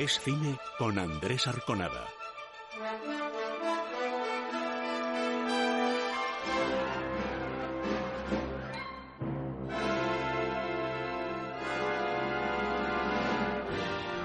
Es cine con Andrés Arconada.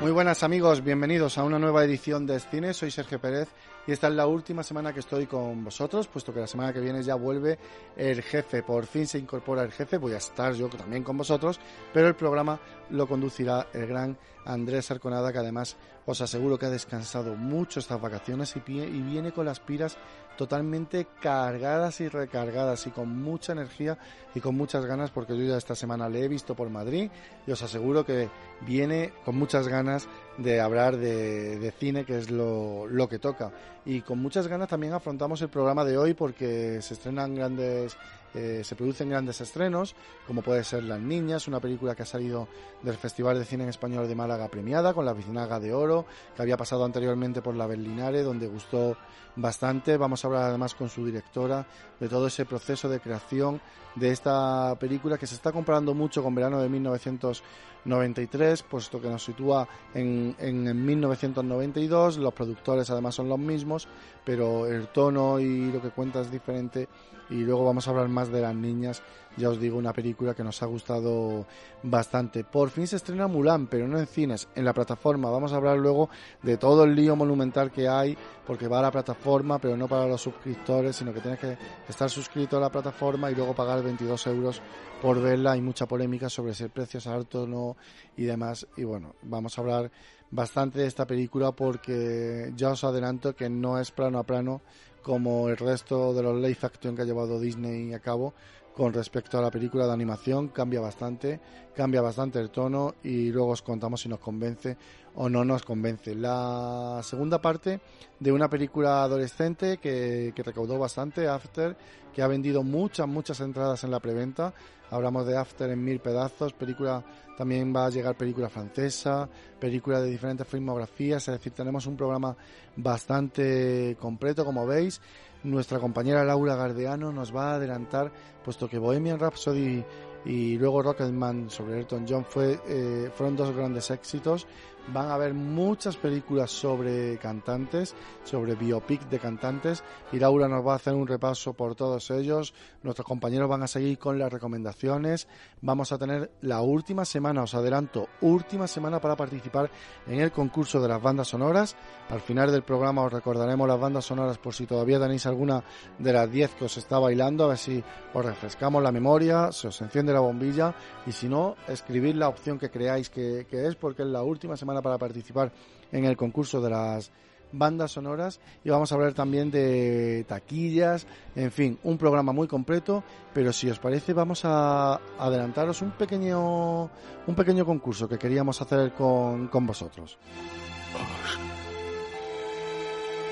Muy buenas amigos, bienvenidos a una nueva edición de Cine. Soy Sergio Pérez y esta es la última semana que estoy con vosotros, puesto que la semana que viene ya vuelve el jefe. Por fin se incorpora el jefe, voy a estar yo también con vosotros, pero el programa lo conducirá el gran Andrés Arconada, que además os aseguro que ha descansado mucho estas vacaciones y, y viene con las piras totalmente cargadas y recargadas y con mucha energía y con muchas ganas porque yo ya esta semana le he visto por Madrid y os aseguro que viene con muchas ganas de hablar de, cine que es lo, lo que toca. Y con muchas ganas también afrontamos el programa de hoy porque se estrenan grandes eh, se producen grandes estrenos como puede ser Las Niñas una película que ha salido del Festival de Cine en Español de Málaga premiada con la Vicinaga de Oro que había pasado anteriormente por la Berlinare donde gustó bastante. Vamos a hablar además con su directora de todo ese proceso de creación de esta película que se está comparando mucho con Verano de 1993, puesto que nos sitúa en, en, en 1992. Los productores además son los mismos, pero el tono y lo que cuenta es diferente. Y luego vamos a hablar más de las niñas. Ya os digo, una película que nos ha gustado bastante. Por fin se estrena Mulan, pero no en cines, en la plataforma. Vamos a hablar luego de todo el lío monumental que hay, porque va a la plataforma, pero no para los suscriptores, sino que tienes que estar suscrito a la plataforma y luego pagar 22 euros por verla. Hay mucha polémica sobre si el precio es alto o no y demás. Y bueno, vamos a hablar bastante de esta película porque ya os adelanto que no es plano a plano como el resto de los live action que ha llevado Disney a cabo con respecto a la película de animación cambia bastante, cambia bastante el tono y luego os contamos si nos convence o no nos convence. La segunda parte de una película adolescente que, que recaudó bastante, After, que ha vendido muchas, muchas entradas en la preventa. Hablamos de After en mil pedazos, película también va a llegar película francesa, película de diferentes filmografías, es decir, tenemos un programa bastante completo, como veis. Nuestra compañera Laura Gardeano nos va a adelantar, puesto que Bohemian Rhapsody y luego Rocketman sobre Elton John fue, eh, fueron dos grandes éxitos. Van a haber muchas películas sobre cantantes, sobre biopic de cantantes, y Laura nos va a hacer un repaso por todos ellos. Nuestros compañeros van a seguir con las recomendaciones. Vamos a tener la última semana, os adelanto, última semana para participar en el concurso de las bandas sonoras. Al final del programa os recordaremos las bandas sonoras por si todavía tenéis alguna de las 10 que os está bailando, a ver si os refrescamos la memoria, se os enciende la bombilla y si no, escribid la opción que creáis que, que es porque es la última semana para participar en el concurso de las bandas sonoras y vamos a hablar también de taquillas, en fin, un programa muy completo, pero si os parece vamos a adelantaros un pequeño un pequeño concurso que queríamos hacer con, con vosotros.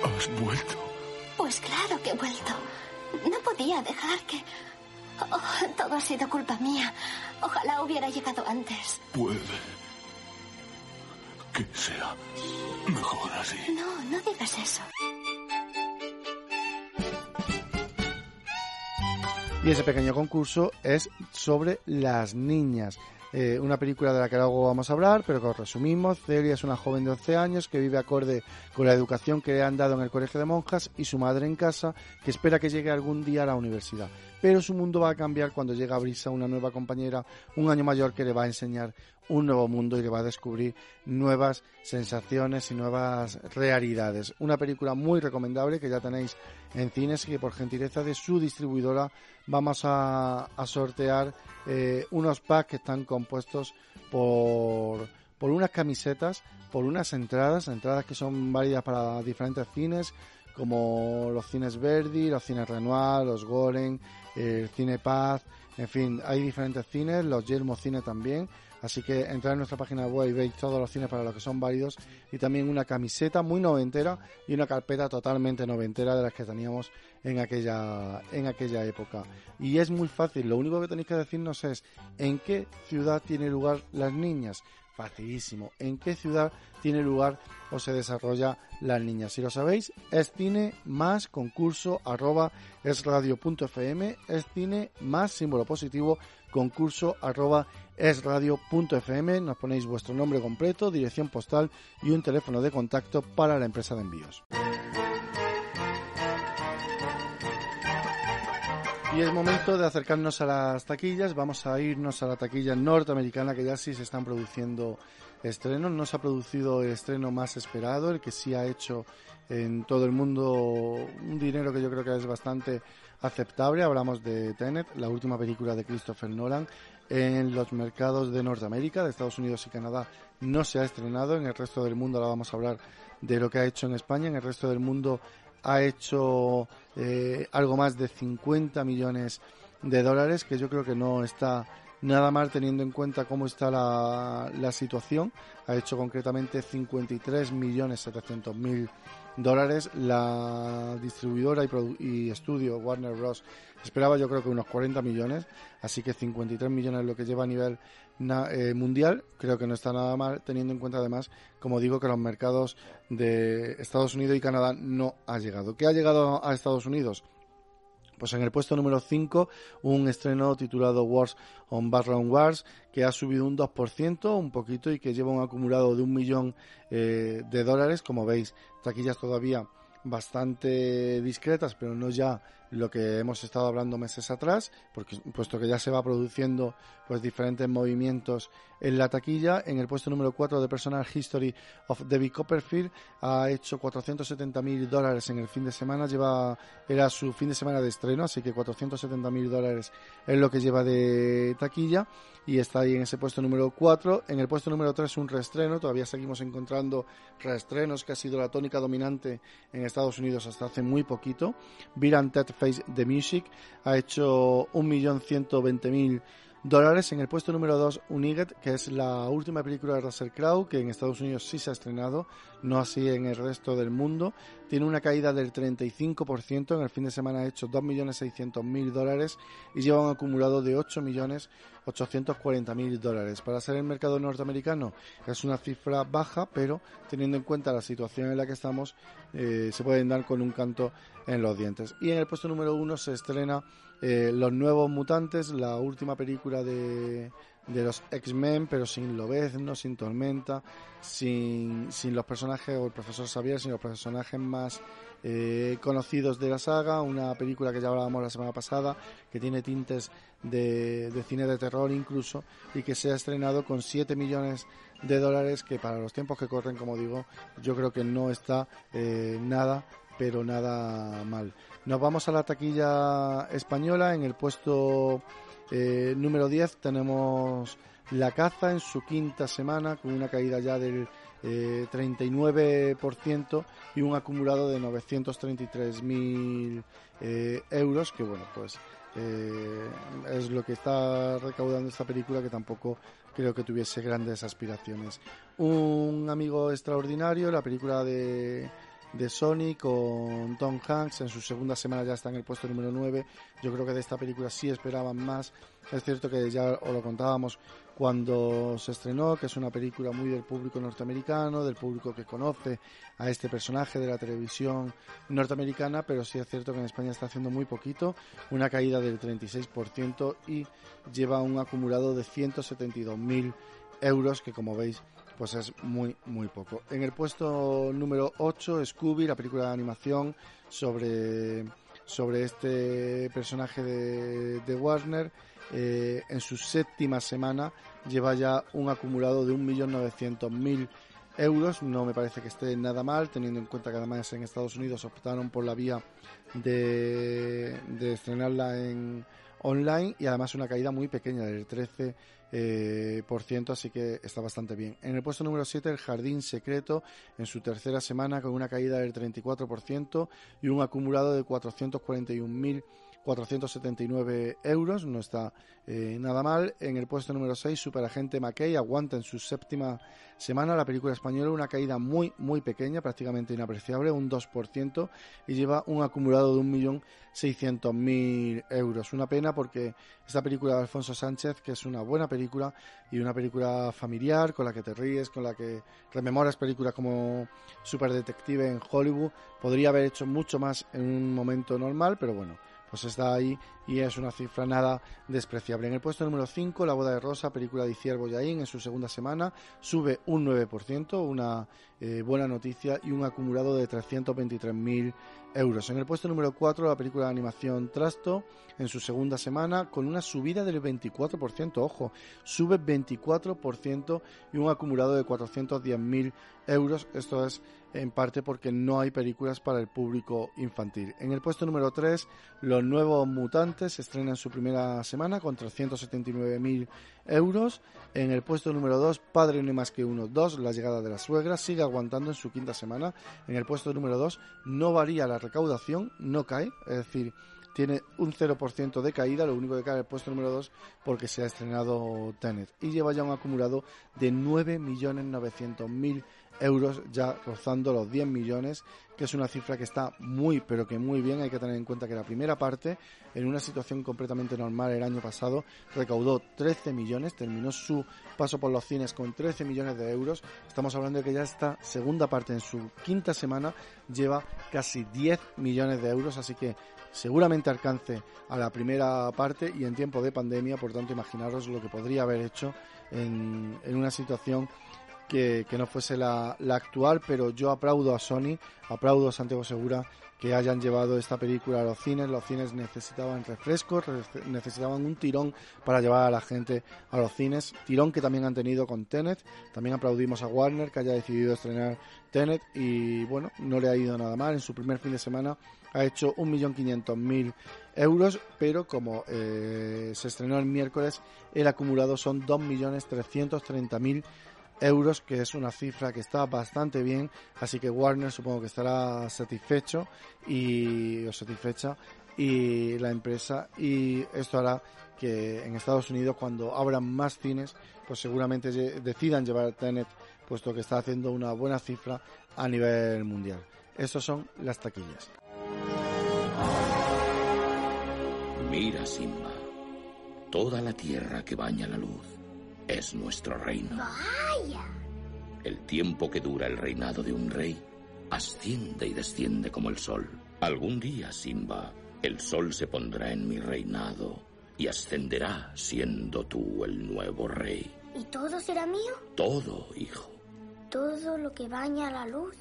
¿Has, has vuelto? Pues claro que he vuelto. No podía dejar que... Oh, todo ha sido culpa mía. Ojalá hubiera llegado antes. Puede que sea mejor así. No, no digas eso. Y ese pequeño concurso es sobre las niñas. Eh, una película de la que luego vamos a hablar, pero que os resumimos. Celia es una joven de 11 años que vive acorde con la educación que le han dado en el colegio de monjas y su madre en casa, que espera que llegue algún día a la universidad. Pero su mundo va a cambiar cuando llega Brisa, una nueva compañera, un año mayor que le va a enseñar un nuevo mundo y le va a descubrir nuevas sensaciones y nuevas realidades. Una película muy recomendable que ya tenéis en cines y que por gentileza de su distribuidora vamos a, a sortear eh, unos packs que están compuestos por por unas camisetas, por unas entradas, entradas que son válidas para diferentes cines, como los cines Verdi, los cines Renoir, los Goren, el Cine Paz, en fin, hay diferentes cines, los Yermo Cine también. Así que entrad en nuestra página web y veis todos los cines para los que son válidos y también una camiseta muy noventera y una carpeta totalmente noventera de las que teníamos en aquella en aquella época. Y es muy fácil, lo único que tenéis que decirnos es en qué ciudad tiene lugar las niñas. Facilísimo. ¿En qué ciudad tiene lugar o se desarrolla las niñas? Si lo sabéis, es cine más concurso arroba es radio.fm, es cine más símbolo positivo concurso arroba es radio.fm. Nos ponéis vuestro nombre completo, dirección postal y un teléfono de contacto para la empresa de envíos. Y es momento de acercarnos a las taquillas. Vamos a irnos a la taquilla norteamericana que ya sí se están produciendo estrenos. No se ha producido el estreno más esperado, el que sí ha hecho en todo el mundo un dinero que yo creo que es bastante aceptable. Hablamos de Tenet, la última película de Christopher Nolan. En los mercados de Norteamérica, de Estados Unidos y Canadá, no se ha estrenado. En el resto del mundo ahora vamos a hablar de lo que ha hecho en España. En el resto del mundo ha hecho eh, algo más de 50 millones de dólares, que yo creo que no está nada mal teniendo en cuenta cómo está la, la situación. Ha hecho concretamente 53 millones 700 mil dólares. La distribuidora y, estudio Warner Bros. esperaba yo creo que unos 40 millones, así que 53 millones es lo que lleva a nivel eh, mundial. Creo que no está nada mal, teniendo en cuenta además, como digo, que los mercados de Estados Unidos y Canadá no ha llegado. ¿Qué ha llegado a Estados Unidos? Pues en el puesto número 5, un estreno titulado Wars on Background Wars, que ha subido un 2%, un poquito, y que lleva un acumulado de un millón eh, de dólares. Como veis, taquillas todavía bastante discretas, pero no ya lo que hemos estado hablando meses atrás, porque puesto que ya se va produciendo pues diferentes movimientos en la taquilla. En el puesto número 4 de Personal History of Debbie Copperfield ha hecho 470 mil dólares en el fin de semana, lleva era su fin de semana de estreno, así que 470 mil dólares es lo que lleva de taquilla y está ahí en ese puesto número 4. En el puesto número 3 un reestreno, todavía seguimos encontrando reestrenos que ha sido la tónica dominante en Estados Unidos hasta hace muy poquito. The Music ha hecho 1.120.000 dólares. En el puesto número 2, Uniget, que es la última película de Russell Crowe, que en Estados Unidos sí se ha estrenado, no así en el resto del mundo. Tiene una caída del 35%, en el fin de semana ha hecho 2.600.000 dólares y lleva un acumulado de 8.840.000 dólares. Para ser el mercado norteamericano es una cifra baja, pero teniendo en cuenta la situación en la que estamos, eh, se pueden dar con un canto en los dientes. Y en el puesto número 1 se estrena eh, Los Nuevos Mutantes, la última película de, de los X-Men, pero sin Lobezno, sin Tormenta, sin, sin los personajes, o el profesor Xavier, sin los personajes más eh, conocidos de la saga, una película que ya hablábamos la semana pasada, que tiene tintes de, de, cine de terror incluso, y que se ha estrenado con 7 millones de dólares, que para los tiempos que corren, como digo, yo creo que no está eh, nada, pero nada mal. Nos vamos a la taquilla española. En el puesto eh, número 10 tenemos La Caza en su quinta semana con una caída ya del eh, 39% y un acumulado de 933.000 eh, euros que bueno pues eh, es lo que está recaudando esta película que tampoco creo que tuviese grandes aspiraciones. Un amigo extraordinario, la película de de Sony con Tom Hanks. En su segunda semana ya está en el puesto número 9. Yo creo que de esta película sí esperaban más. Es cierto que ya os lo contábamos cuando se estrenó, que es una película muy del público norteamericano, del público que conoce a este personaje de la televisión norteamericana, pero sí es cierto que en España está haciendo muy poquito, una caída del 36% y lleva un acumulado de 172.000 euros que como veis pues es muy, muy poco. En el puesto número 8, Scooby, la película de animación sobre, sobre este personaje de, de Warner. Eh, en su séptima semana lleva ya un acumulado de 1.900.000 euros. No me parece que esté nada mal, teniendo en cuenta que además en Estados Unidos optaron por la vía de, de estrenarla en online y además una caída muy pequeña del 13 eh, por ciento, así que está bastante bien. En el puesto número 7, El Jardín Secreto, en su tercera semana con una caída del 34% y un acumulado de 441.000 479 euros, no está eh, nada mal. En el puesto número 6, Superagente McKay aguanta en su séptima semana la película española una caída muy, muy pequeña, prácticamente inapreciable, un 2%, y lleva un acumulado de 1.600.000 euros. Una pena porque esta película de Alfonso Sánchez, que es una buena película y una película familiar, con la que te ríes, con la que rememoras películas como Superdetective en Hollywood, podría haber hecho mucho más en un momento normal, pero bueno pues está ahí y es una cifra nada despreciable. En el puesto número 5, La boda de Rosa, película de Ciervo Yaín, en su segunda semana, sube un 9%, una eh, buena noticia y un acumulado de 323.000 euros. En el puesto número 4, la película de animación Trasto, en su segunda semana, con una subida del 24%, ojo, sube 24% y un acumulado de 410.000 euros. Esto es en parte porque no hay películas para el público infantil. En el puesto número 3, Los Nuevos Mutantes estrenan su primera semana con 379.000 euros. En el puesto número 2, Padre no hay más que uno, 2, La llegada de la suegra, sigue aguantando en su quinta semana. En el puesto número 2, no varía la recaudación, no cae, es decir, tiene un 0% de caída, lo único que cae en el puesto número 2 porque se ha estrenado Tenet y lleva ya un acumulado de 9.900.000 euros, ya rozando los 10 millones, que es una cifra que está muy, pero que muy bien. Hay que tener en cuenta que la primera parte, en una situación completamente normal el año pasado, recaudó 13 millones, terminó su paso por los cines con 13 millones de euros. Estamos hablando de que ya esta segunda parte, en su quinta semana, lleva casi 10 millones de euros, así que seguramente alcance a la primera parte y en tiempo de pandemia, por tanto imaginaros lo que podría haber hecho en, en una situación que, no fuese la, actual, pero yo aplaudo a Sony, aplaudo a Santiago Segura que hayan llevado esta película a los cines. Los cines necesitaban refrescos, necesitaban un tirón para llevar a la gente a los cines. Tirón que también han tenido con Tenet. También aplaudimos a Warner que haya decidido estrenar Tenet y bueno, no le ha ido nada mal. En su primer fin de semana ha hecho 1.500.000 euros, pero como eh, se estrenó el miércoles, el acumulado son 2.330.000 euros, que es una cifra que está bastante bien, así que Warner supongo que estará satisfecho y satisfecha y la empresa y esto hará que en Estados Unidos cuando abran más cines, pues seguramente decidan llevar Tenet, puesto que está haciendo una buena cifra a nivel mundial. Estas son las taquillas. Mira, Simba, toda la tierra que baña la luz es nuestro reino. Vaya. El tiempo que dura el reinado de un rey asciende y desciende como el sol. Algún día, Simba, el sol se pondrá en mi reinado y ascenderá siendo tú el nuevo rey. ¿Y todo será mío? Todo, hijo. Todo lo que baña la luz.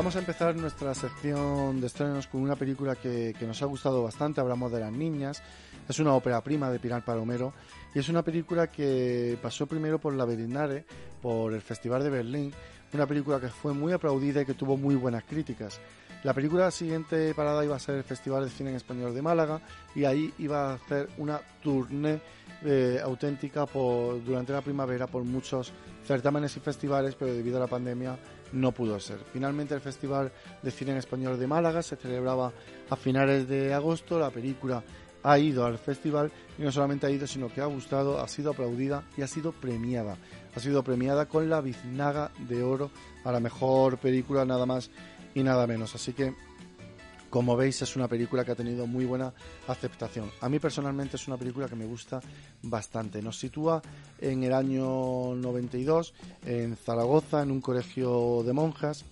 Vamos a empezar nuestra sección de estrenos con una película que, nos ha gustado bastante. Hablamos de las niñas. Es una ópera prima de Pilar Palomero y es una película que pasó primero por la Berlinale, por el Festival de Berlín. Una película que fue muy aplaudida y que tuvo muy buenas críticas. La película siguiente parada iba a ser el Festival de Cine en Español de Málaga y ahí iba a hacer una tournée eh, auténtica por, durante la primavera por muchos certámenes y festivales, pero debido a la pandemia no pudo ser. Finalmente el Festival de Cine en Español de Málaga se celebraba a finales de agosto, la película ha ido al festival y no solamente ha ido, sino que ha gustado, ha sido aplaudida y ha sido premiada. Ha sido premiada con la Biznaga de Oro a la mejor película, nada más y nada menos. Así que como veis es una película que ha tenido muy buena aceptación. A mí personalmente es una película que me gusta bastante. Nos sitúa en el año 92 en Zaragoza, en un colegio de monjas,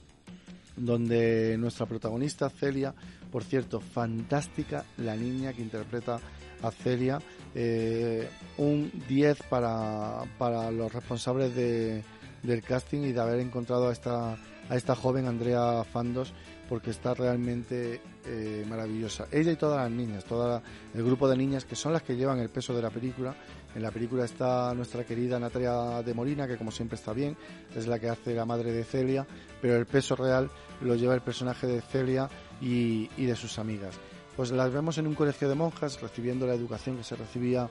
donde nuestra protagonista Celia, por cierto, fantástica la niña que interpreta a Celia, eh, un 10 para, para los responsables de, del casting y de haber encontrado a esta, a esta joven Andrea Fandos porque está realmente eh, maravillosa. Ella y todas las niñas, todo el grupo de niñas que son las que llevan el peso de la película. En la película está nuestra querida Natalia de Molina, que como siempre está bien, es la que hace la madre de Celia, pero el peso real lo lleva el personaje de Celia y, y de sus amigas. Pues las vemos en un colegio de monjas recibiendo la educación que se recibía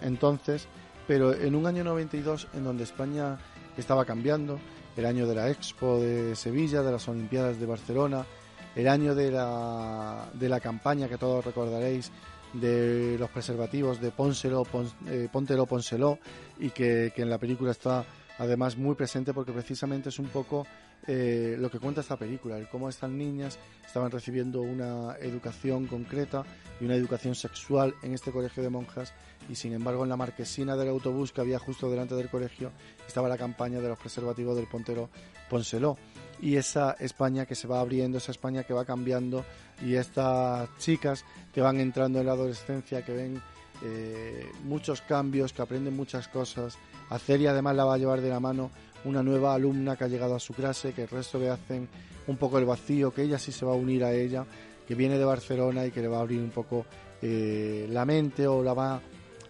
entonces, pero en un año 92 en donde España estaba cambiando, el año de la Expo de Sevilla, de las Olimpiadas de Barcelona, el año de la, de la campaña que todos recordaréis de los preservativos de Pónselo, Pon, eh, Pónselo, y que, que en la película está además muy presente porque precisamente es un poco eh, lo que cuenta esta película, el cómo estas niñas estaban recibiendo una educación concreta y una educación sexual en este colegio de monjas y sin embargo en la marquesina del autobús que había justo delante del colegio estaba la campaña de los preservativos del Pontero Ponseló y esa España que se va abriendo, esa España que va cambiando y estas chicas que van entrando en la adolescencia, que ven eh, muchos cambios, que aprenden muchas cosas. A Celia además la va a llevar de la mano una nueva alumna que ha llegado a su clase, que el resto le hacen un poco el vacío, que ella sí se va a unir a ella, que viene de Barcelona y que le va a abrir un poco eh, la mente o la va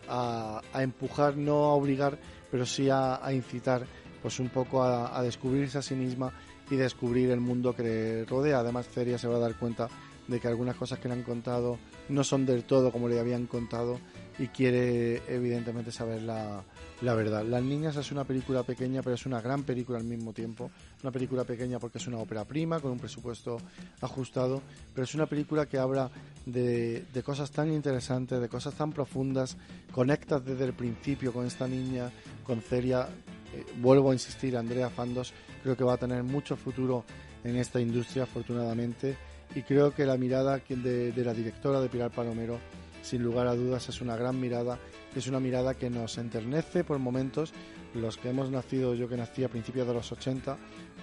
a, empujar, no a obligar, pero sí a, incitar pues un poco a, descubrirse a sí misma y descubrir el mundo que le rodea. Además, Celia se va a dar cuenta de que algunas cosas que le han contado no son del todo como le habían contado y quiere evidentemente saber la, la verdad. Las Niñas es una película pequeña, pero es una gran película al mismo tiempo. Una película pequeña porque es una ópera prima, con un presupuesto ajustado, pero es una película que habla de, de cosas tan interesantes, de cosas tan profundas. Conectas desde el principio con esta niña, con Celia. Eh, vuelvo a insistir, Andrea Fandos creo que va a tener mucho futuro en esta industria, afortunadamente. Y creo que la mirada de, la directora de Pilar Palomero sin lugar a dudas es una gran mirada, es una mirada que nos enternece por momentos. Los que hemos nacido, yo que nací a principios de los 80,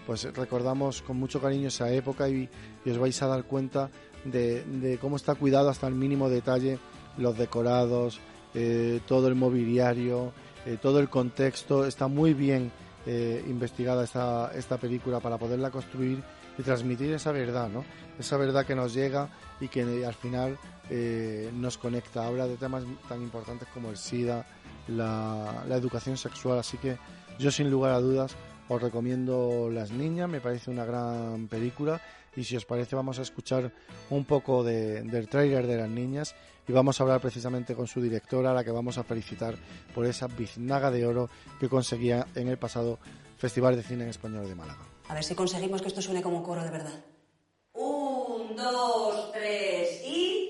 pues recordamos con mucho cariño esa época y, y os vais a dar cuenta de, de, cómo está cuidado hasta el mínimo detalle los decorados, eh, todo el mobiliario, eh, todo el contexto. Está muy bien eh, investigada esta, esta película para poderla construir y transmitir esa verdad, ¿no? Esa verdad que nos llega y que al final eh, nos conecta. Habla de temas tan importantes como el SIDA, la, la, educación sexual. Así que yo sin lugar a dudas os recomiendo Las Niñas, me parece una gran película y si os parece vamos a escuchar un poco de, del tráiler de Las Niñas y vamos a hablar precisamente con su directora, a la que vamos a felicitar por esa biznaga de oro que conseguía en el pasado Festival de Cine en Español de Málaga. A ver si conseguimos que esto suene como un coro de verdad. Un, dos, tres y...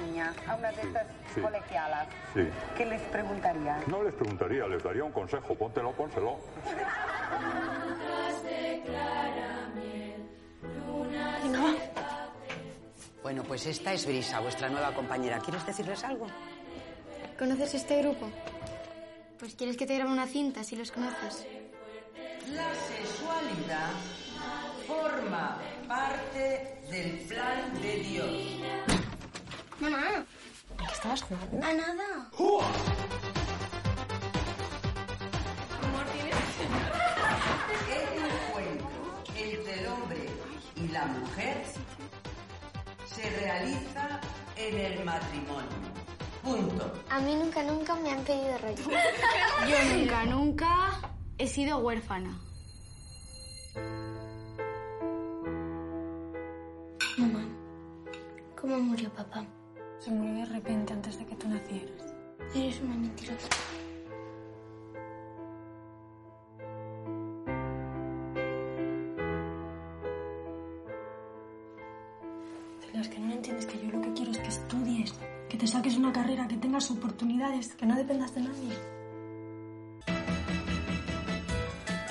niña, a una de estas sí. colegialas, sí. ¿qué les preguntaría? No les preguntaría, les daría un consejo. Póntelo, pónselo. No. Bueno, pues esta es Brisa, vuestra nueva compañera. ¿Quieres decirles algo? ¿Conoces este grupo? Pues quieres que te grabe una cinta si los conoces. La sexualidad forma parte del plan de Dios. Mamá, ¿qué estabas jugando? A nada. Amor, ¿tienes? Y la mujer se realiza en el matrimonio. Punto. A mí nunca, nunca me han pedido rollo. Yo nunca, nunca he sido huérfana. Mamá, ¿cómo murió papá? Se murió de repente antes de que tú nacieras. Eres una mentirosa. Una carrera, que tengas oportunidades, que no dependas de nadie.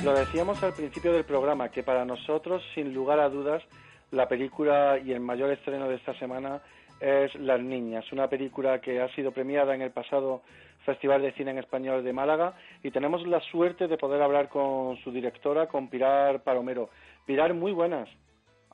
Lo decíamos al principio del programa, que para nosotros, sin lugar a dudas, la película y el mayor estreno de esta semana es Las Niñas, una película que ha sido premiada en el pasado Festival de Cine en Español de Málaga y tenemos la suerte de poder hablar con su directora, con Pilar Palomero. Pilar, muy buenas.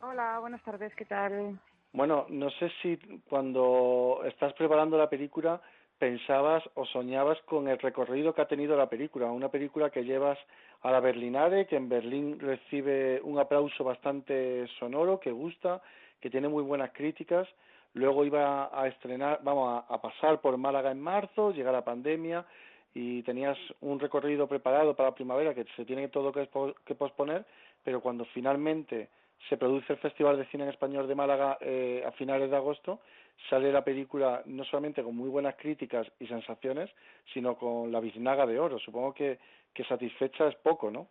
Hola, buenas tardes, ¿qué tal? Bueno, no sé si cuando estás preparando la película pensabas o soñabas con el recorrido que ha tenido la película, una película que llevas a la Berlinale, que en Berlín recibe un aplauso bastante sonoro, que gusta, que tiene muy buenas críticas, luego iba a estrenar, vamos a, pasar por Málaga en marzo, llega la pandemia y tenías un recorrido preparado para la primavera que se tiene todo que posponer, pero cuando finalmente se produce el Festival de Cine en Español de Málaga eh, a finales de agosto, sale la película no solamente con muy buenas críticas y sensaciones, sino con la biznaga de oro. Supongo que, que satisfecha es poco, ¿no?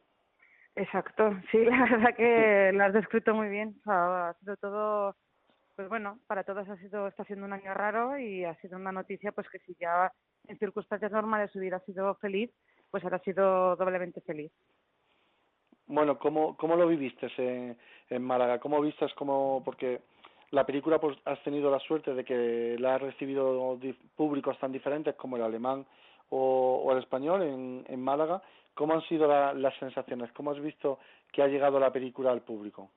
Exacto, sí, la verdad que lo has descrito muy bien. ha sido todo, pues bueno, para todos ha sido, está siendo un año raro y ha sido una noticia, pues que si ya en circunstancias normales hubiera sido feliz, pues ahora ha sido doblemente feliz. Bueno, ¿cómo, cómo lo viviste en, en Málaga? ¿Cómo vistas como, porque la película pues has tenido la suerte de que la ha recibido públicos tan diferentes como el alemán o, o el español en, en Málaga. ¿Cómo han sido las sensaciones? ¿Cómo has visto que ha llegado la película al público?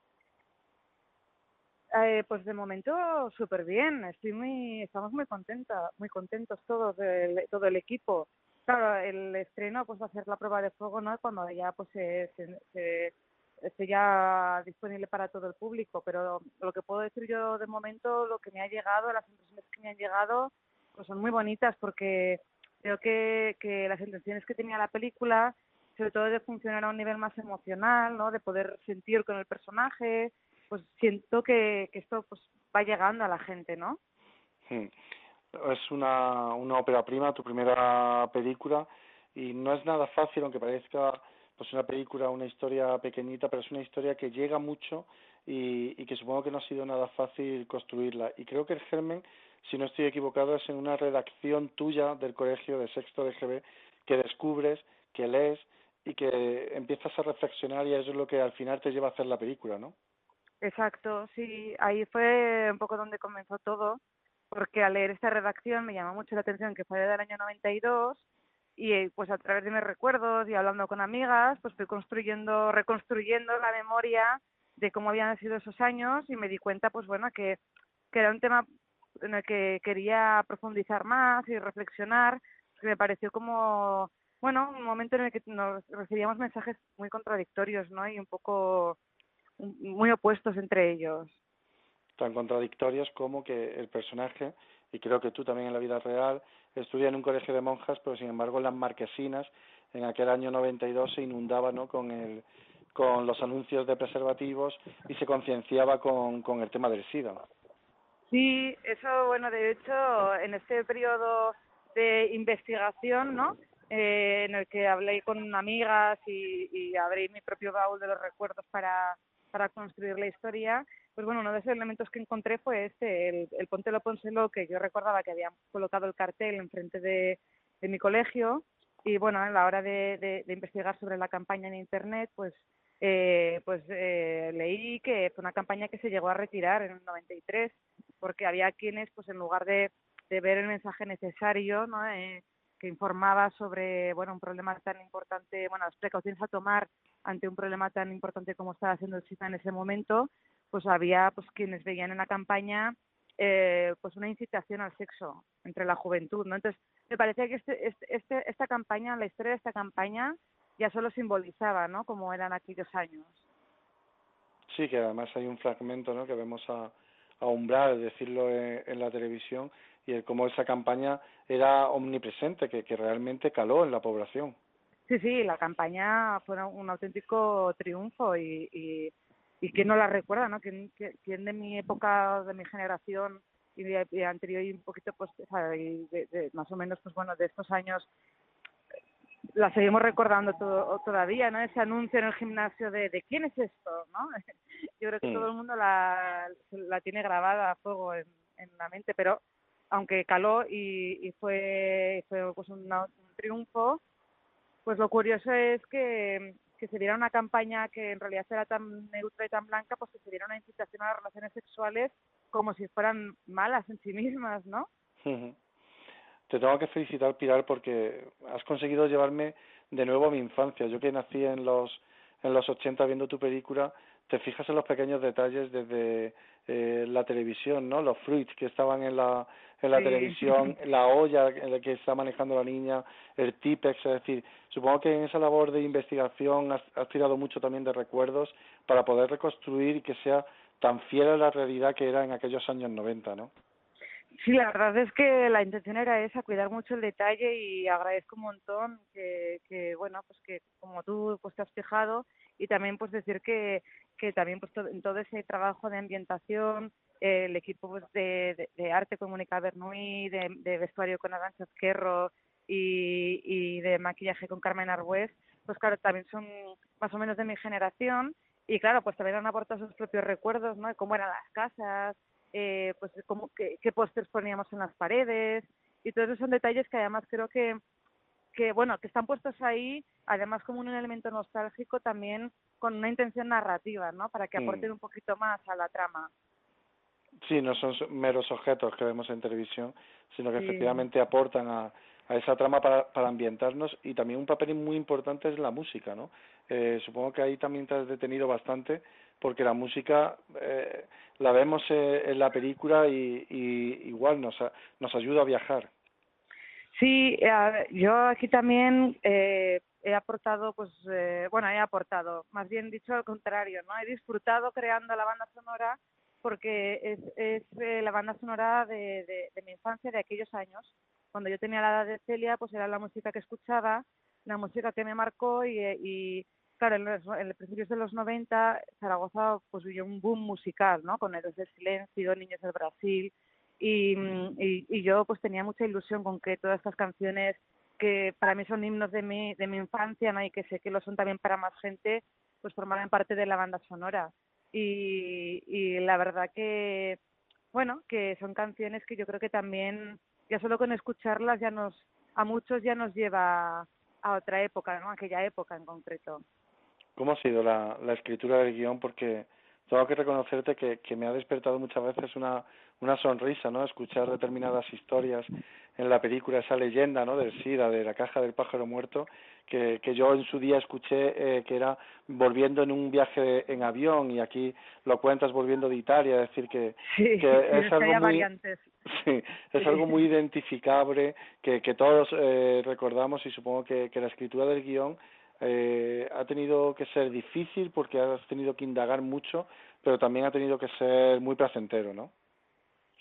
Eh, pues de momento súper bien. Estoy muy, estamos muy contentas, muy contentos todos, el, todo el equipo. Claro, el estreno pues va a ser la prueba de fuego, ¿no? Cuando ya pues se, se esté ya disponible para todo el público, pero lo que puedo decir yo de momento, lo que me ha llegado, las impresiones que me han llegado, pues son muy bonitas porque creo que, que las intenciones que tenía la película, sobre todo de funcionar a un nivel más emocional, ¿no? De poder sentir con el personaje, pues siento que, que esto pues va llegando a la gente, ¿no? Hmm. Es una, una ópera prima, tu primera película, y no es nada fácil, aunque parezca pues una película, una historia pequeñita, pero es una historia que llega mucho y, y que supongo que no ha sido nada fácil construirla. Y creo que el germen, si no estoy equivocado, es en una redacción tuya del colegio de sexto de GB que descubres, que lees y que empiezas a reflexionar y eso es lo que al final te lleva a hacer la película, ¿no? Exacto, sí, ahí fue un poco donde comenzó todo, porque al leer esta redacción me llamó mucho la atención que fue del año 92 y pues a través de mis recuerdos y hablando con amigas, pues fui construyendo, reconstruyendo la memoria de cómo habían sido esos años y me di cuenta, pues bueno, que, que era un tema en el que quería profundizar más y reflexionar, que me pareció como, bueno, un momento en el que nos recibíamos mensajes muy contradictorios, ¿no? Y un poco muy opuestos entre ellos. Tan contradictorios como que el personaje, y creo que tú también en la vida real, estudia en un colegio de monjas, pero sin embargo en las marquesinas, en aquel año 92 se inundaba ¿no? con, el, con los anuncios de preservativos y se concienciaba con, con el tema del SIDA. Sí, eso, bueno, de hecho, en este periodo de investigación, ¿no? Eh, en el que hablé con amigas y, y abrí mi propio baúl de los recuerdos para, para construir la historia, pues bueno, uno de esos elementos que encontré fue este, el, el Póntelo Pónselo, que yo recordaba que habían colocado el cartel enfrente de, de mi colegio y bueno, a la hora de, de, investigar sobre la campaña en Internet, pues eh, pues eh, leí que fue una campaña que se llegó a retirar en el 93 porque había quienes pues en lugar de, de ver el mensaje necesario ¿no? Eh, que informaba sobre bueno un problema tan importante bueno las precauciones a tomar ante un problema tan importante como estaba haciendo el SIDA en ese momento pues había pues quienes veían en la campaña eh, pues una incitación al sexo entre la juventud, ¿no? Entonces, me parecía que este, este, este, esta campaña, la historia de esta campaña, ya solo simbolizaba, ¿no? Como eran aquellos años. Sí, que además hay un fragmento, ¿no? Que vemos a, a Umbral decirlo en, en, la televisión y el cómo esa campaña era omnipresente, que, que realmente caló en la población. Sí, sí, la campaña fue un auténtico triunfo y, y y que no la recuerda, ¿no? ¿Quién, quién de mi época, de mi generación y, de, anterior y un poquito, pues, y de, de, más o menos, pues bueno, de estos años, la seguimos recordando todo, todavía, ¿no? Ese anuncio en el gimnasio de, de quién es esto, ¿no? Yo creo que sí. todo el mundo la, la tiene grabada a fuego en, en la mente, pero aunque caló y, y fue, fue pues un, un triunfo, pues lo curioso es que que se diera una campaña que en realidad era tan neutra y tan blanca, pues que se diera una incitación a las relaciones sexuales como si fueran malas en sí mismas, ¿no? Te tengo que felicitar, Pilar, porque has conseguido llevarme de nuevo a mi infancia. Yo que nací en los en los 80 viendo tu película, te fijas en los pequeños detalles desde eh, la televisión, ¿no? Los fruits que estaban en la en la sí. televisión, la olla en la que está manejando la niña, el Tipex, es decir, supongo que en esa labor de investigación has, has tirado mucho también de recuerdos para poder reconstruir y que sea tan fiel a la realidad que era en aquellos años 90, ¿no? Sí, la verdad es que la intención era esa, cuidar mucho el detalle y agradezco un montón que, que bueno, pues que como tú pues te has fijado y también pues decir que, que también pues todo, todo ese trabajo de ambientación, el equipo pues, de, arte con Mónica Bernuy, de, vestuario con Arancha Esquerro y, y de maquillaje con Carmen Arbues, pues claro, también son más o menos de mi generación y claro, pues también han aportado sus propios recuerdos, ¿no? Cómo eran las casas, eh, pues cómo, qué, qué pósters poníamos en las paredes y todos esos son detalles que además creo que que bueno que están puestos ahí además como un elemento nostálgico también con una intención narrativa no para que Mm. aporten un poquito más a la trama Sí, no son meros objetos que vemos en televisión, sino que Sí. efectivamente aportan a, a esa trama para, para ambientarnos y también un papel muy importante es la música, ¿no? Eh, supongo que ahí también te has detenido bastante porque la música eh, la vemos eh, en la película y, y igual nos, a- nos ayuda a viajar. Sí, eh, yo aquí también eh, he aportado, pues, eh, bueno, he aportado, más bien dicho al contrario, ¿no? He disfrutado creando la banda sonora porque es, es eh, la banda sonora de, de, mi infancia, de aquellos años. Cuando yo tenía la edad de Celia, pues era la música que escuchaba, la música que me marcó y, eh, y claro, en los, en los principios de los 90 Zaragoza pues vivió un boom musical, ¿no? Con Héroes del Silencio, Niños del Brasil, y, mm, y, y yo pues tenía mucha ilusión con que todas estas canciones que para mí son himnos de mi, de mi infancia ¿no? y que sé que lo son también para más gente, pues formaran parte de la banda sonora. Y, y la verdad que, bueno, que son canciones que yo creo que también, ya solo con escucharlas ya nos, a muchos ya nos lleva a otra época, ¿no? Aquella época en concreto. ¿Cómo ha sido la, la escritura del guion? Porque tengo que reconocerte que, que me ha despertado muchas veces una, una sonrisa, ¿no? Escuchar determinadas historias en la película, esa leyenda, ¿no? Del SIDA, de la caja del pájaro muerto, que, que yo en su día escuché eh, que era volviendo en un viaje en avión y aquí lo cuentas volviendo de Italia, es decir, que, Sí, que es algo muy... variantes. Sí, es algo muy identificable que, que todos eh, recordamos y supongo que, que la escritura del guion eh, ha tenido que ser difícil porque has tenido que indagar mucho, pero también ha tenido que ser muy placentero, ¿no?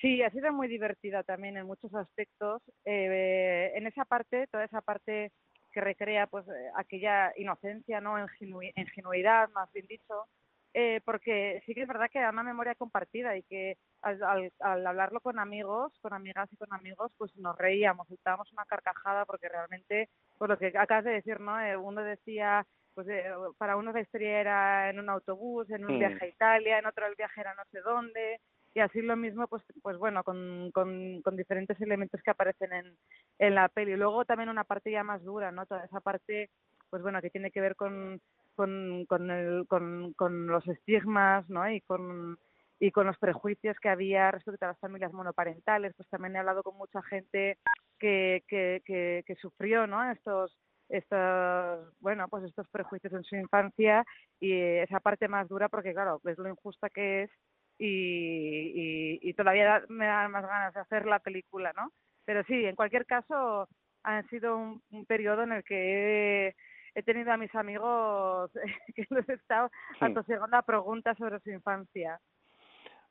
Sí, ha sido muy divertida también en muchos aspectos. Eh, en esa parte, toda esa parte que recrea pues eh, aquella inocencia, no Ingenui- ingenuidad, más bien dicho, eh, porque sí que es verdad que era una memoria compartida y que al, al, al hablarlo con amigos, con amigas y con amigos, pues nos reíamos, estábamos una carcajada porque realmente, pues lo que acabas de decir, ¿no? Eh, uno decía, pues eh, para unos la historia era en un autobús, en un Mm. viaje a Italia, en otro el viaje era no sé dónde, y así lo mismo pues pues bueno con, con, con diferentes elementos que aparecen en, en la peli luego también una parte ya más dura no toda esa parte pues bueno que tiene que ver con con con, el, con, con los estigmas no y con y con los prejuicios que había respecto a las familias monoparentales pues también he hablado con mucha gente que que que, que sufrió no estos estos bueno pues estos prejuicios en su infancia y esa parte más dura porque claro ves lo injusta que es y, y, y todavía da- me dan más ganas de hacer la película, ¿no? Pero sí, en cualquier caso, ha sido un, un periodo en el que he, he tenido a mis amigos que les he estado Sí. atosigando a preguntas sobre su infancia.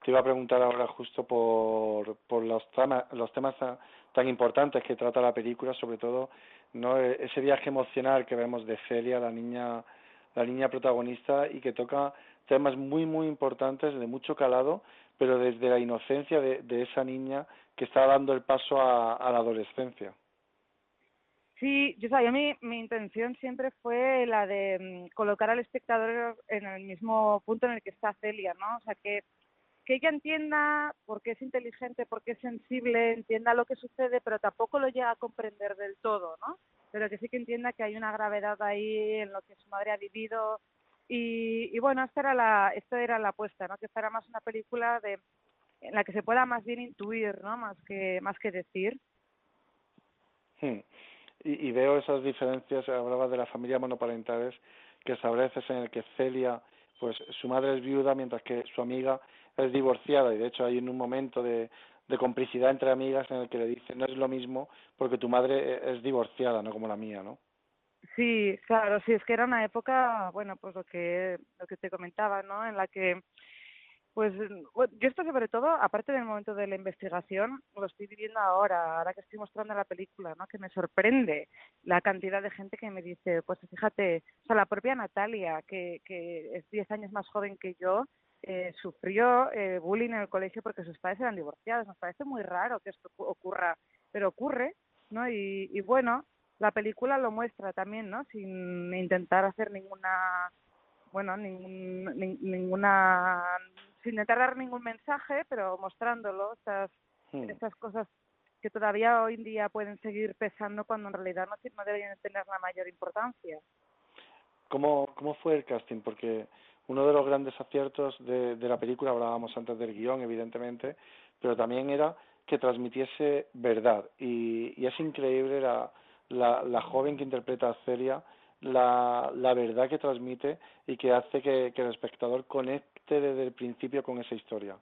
Te iba a preguntar ahora justo por, por los, temas, los temas tan, tan importantes que trata la película, sobre todo no E- ese viaje emocional que vemos de Celia, la niña, la niña protagonista, y que toca temas muy, muy importantes, de mucho calado, pero desde la inocencia de, de esa niña que está dando el paso a, a la adolescencia. Sí, yo sabía, mi, mi intención siempre fue la de mm, colocar al espectador en el mismo punto en el que está Celia, ¿no? O sea, que, que ella entienda por qué es inteligente, por qué es sensible, entienda lo que sucede, pero tampoco lo llega a comprender del todo, ¿no? Pero que sí que entienda que hay una gravedad ahí en lo que su madre ha vivido. Y, y bueno, esta era la, esto era la apuesta, ¿no? Que esta era más una película de, en la que se pueda más bien intuir, ¿no? Más que, más que decir. Hmm. Y, veo esas diferencias, hablabas de la familia monoparentales, que estableces en el que Celia, pues su madre es viuda, mientras que su amiga es divorciada, y de hecho hay un momento de, de complicidad entre amigas en el que le dice no es lo mismo porque tu madre e- es divorciada, no como la mía, ¿no? Sí, claro, sí, es que era una época, bueno, pues lo que lo que te comentaba, ¿no? En la que Pues yo esto sobre todo, aparte del momento de la investigación, lo estoy viviendo ahora, ahora que estoy mostrando la película, ¿no? Que me sorprende la cantidad de gente que me dice, pues fíjate, o sea, la propia Natalia, que, que es 10 años más joven que yo, eh, sufrió eh, bullying en el colegio porque sus padres eran divorciados. Nos parece muy raro que esto ocurra, pero ocurre, ¿no? Y, y bueno, la película lo muestra también, ¿no? Sin intentar hacer ninguna, bueno, ningún, nin- ninguna, sin intentar dar ningún mensaje, pero mostrándolo, estas, Hmm. estas cosas que todavía hoy en día pueden seguir pesando cuando en realidad no, no deberían tener la mayor importancia. ¿Cómo, ¿Cómo fue el casting? Porque uno de los grandes aciertos de, la película, hablábamos antes del guion, evidentemente, pero también era que transmitiese verdad. Y, y es increíble la, la, la joven que interpreta a Celia, la, la verdad que transmite y que hace que, que el espectador conecte desde el principio con esa historia.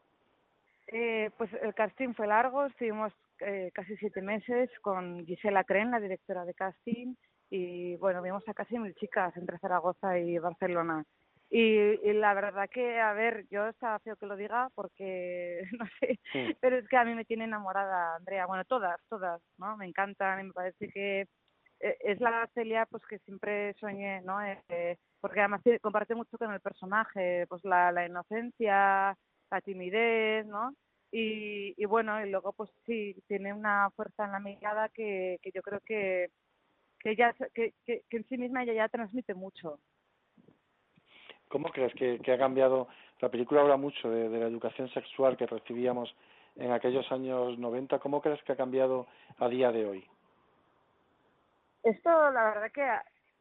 Eh, pues el casting fue largo, estuvimos eh, casi siete meses con Gisela Cren, la directora de casting, y bueno, vimos a casi mil chicas entre Zaragoza y Barcelona. Y, y la verdad que, a ver, yo está feo que lo diga porque, no sé, Sí. pero es que a mí me tiene enamorada Andrea. Bueno, todas, todas, ¿no? Me encantan y me parece que eh, es la Celia pues que siempre soñé, ¿no? Eh, eh, porque además comparte mucho con el personaje, pues la, la inocencia, la timidez, ¿no? Y, y bueno, y luego pues sí, tiene una fuerza en la mirada que, que yo creo que que ella que, que, que en sí misma ella ya transmite mucho. ¿Cómo crees que, ha cambiado? La película habla mucho de, la educación sexual que recibíamos en aquellos años 90. ¿Cómo crees que ha cambiado a día de hoy? Esto, la verdad que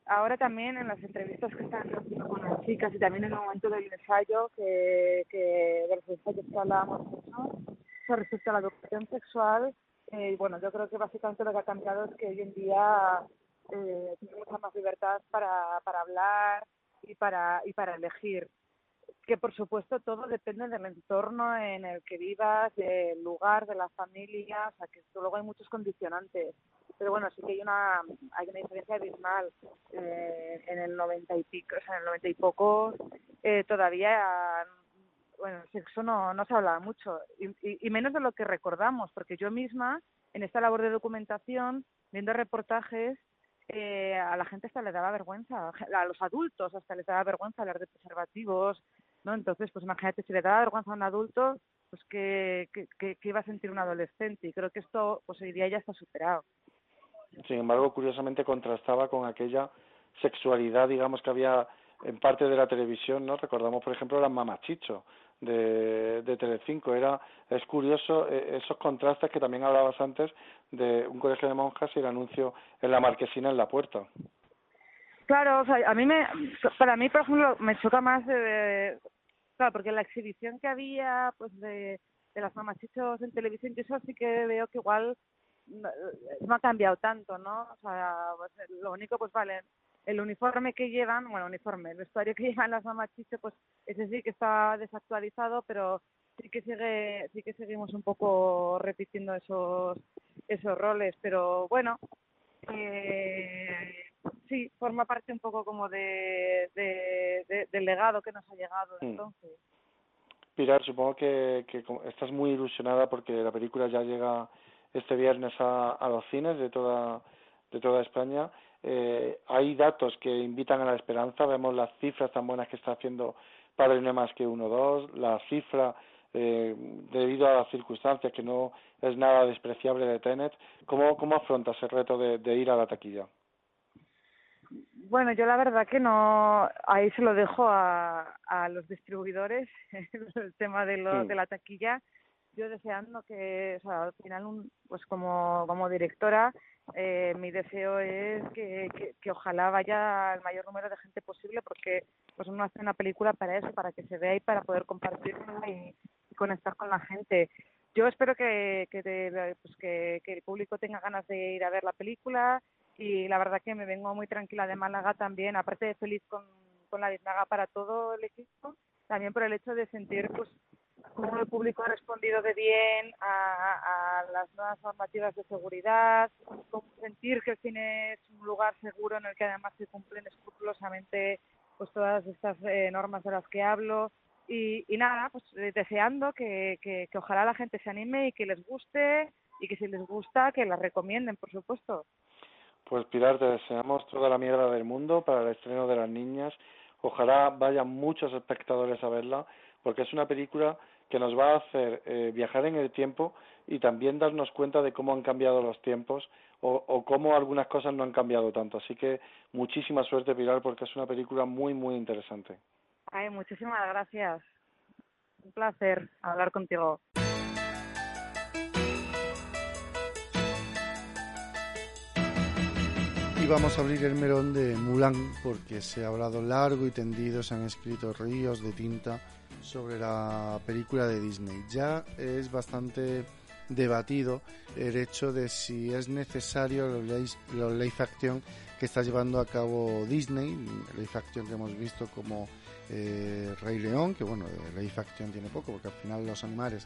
ahora también en las entrevistas que están haciendo con las chicas y también en el momento del ensayo, que, que de los ensayos que hablábamos mucho, respecto a la educación sexual, eh, bueno, yo creo que básicamente lo que ha cambiado es que hoy en día eh, tiene mucha más libertad para, para hablar y para, y para elegir. Que por supuesto todo depende del entorno en el que vivas, del lugar, de la familia, o sea que luego hay muchos condicionantes pero bueno, sí que hay una, hay una diferencia abismal. Eh, en el 90 y pico, o sea, en el 90 y poco, eh, todavía, bueno, el sexo no, no se hablaba mucho, y, y, y menos de lo que recordamos, porque yo misma, en esta labor de documentación, viendo reportajes, eh, a la gente hasta le daba vergüenza, a los adultos hasta les daba vergüenza hablar de preservativos, ¿no? Entonces, pues imagínate, si le daba vergüenza a un adulto, pues que, que, que, iba a sentir un adolescente, y creo que esto, pues hoy día ya está superado. Sin embargo, curiosamente contrastaba con aquella sexualidad, digamos, que había en parte de la televisión, ¿no? Recordamos, por ejemplo, las mamachicho de, de Telecinco. Era, es curioso eh, esos contrastes que también hablabas antes de un colegio de monjas y el anuncio en la marquesina en la puerta. Claro, o sea, a mí me, para mí, por ejemplo, me choca más, de, claro, porque la exhibición que había, pues, de, de las mamachichos en televisión, que eso sí que veo que igual no, no ha cambiado tanto, ¿no? O sea, pues, lo único, pues vale, el uniforme que llevan, bueno, uniforme, el vestuario que llevan las mamachichos, pues ese sí que está desactualizado, pero sí que sigue, sí que seguimos un poco repitiendo esos, esos roles, pero bueno, eh, sí, forma parte un poco como de, de, de- del legado que nos ha llegado Mm. entonces. Pilar, supongo que, que estás muy ilusionada porque la película ya llega este viernes a, a los cines de toda de toda España. Eh, hay datos que invitan a la esperanza. Vemos las cifras tan buenas que está haciendo Padre No más que uno dos. La cifra eh, debido a las circunstancias que no es nada despreciable de Tenet. ¿Cómo cómo afrontas el reto de, de ir a la taquilla? Bueno, yo la verdad que no, ahí se lo dejo a, a los distribuidores, el tema de, lo, Sí. de la taquilla. Yo deseando que, o sea, al final, un, pues como, como directora, eh, mi deseo es que, que, que ojalá vaya el mayor número de gente posible, porque pues uno hace una película para eso, para que se vea y para poder compartirla y, conectar con la gente. Yo espero que, que, te- pues que, que el público tenga ganas de ir a ver la película y la verdad que me vengo muy tranquila de Málaga también, aparte de feliz con, con la biznaga para todo el equipo, también por el hecho de sentir pues cómo el público ha respondido de bien a, a las nuevas normativas de seguridad, cómo sentir que el cine es un lugar seguro en el que además se cumplen escrupulosamente pues todas estas eh, normas de las que hablo. Y, y nada, pues eh, deseando que, que, que ojalá la gente se anime y que les guste y que si les gusta que la recomienden, por supuesto. Pues Pilar, te deseamos toda la mierda del mundo para el estreno de las niñas. Ojalá vayan muchos espectadores a verla, porque es una película que nos va a hacer eh, viajar en el tiempo y también darnos cuenta de cómo han cambiado los tiempos o, o cómo algunas cosas no han cambiado tanto. Así que muchísima suerte, Pilar, porque es una película muy, muy interesante. Ay, muchísimas gracias. Un placer hablar contigo. Y vamos a abrir el melón de Mulan porque se ha hablado largo y tendido, se han escrito ríos de tinta sobre la película de Disney. Ya es bastante debatido el hecho de si es necesario los live, action que está llevando a cabo Disney, live action que hemos visto como eh, Rey León, que bueno, de live action tiene poco porque al final los animales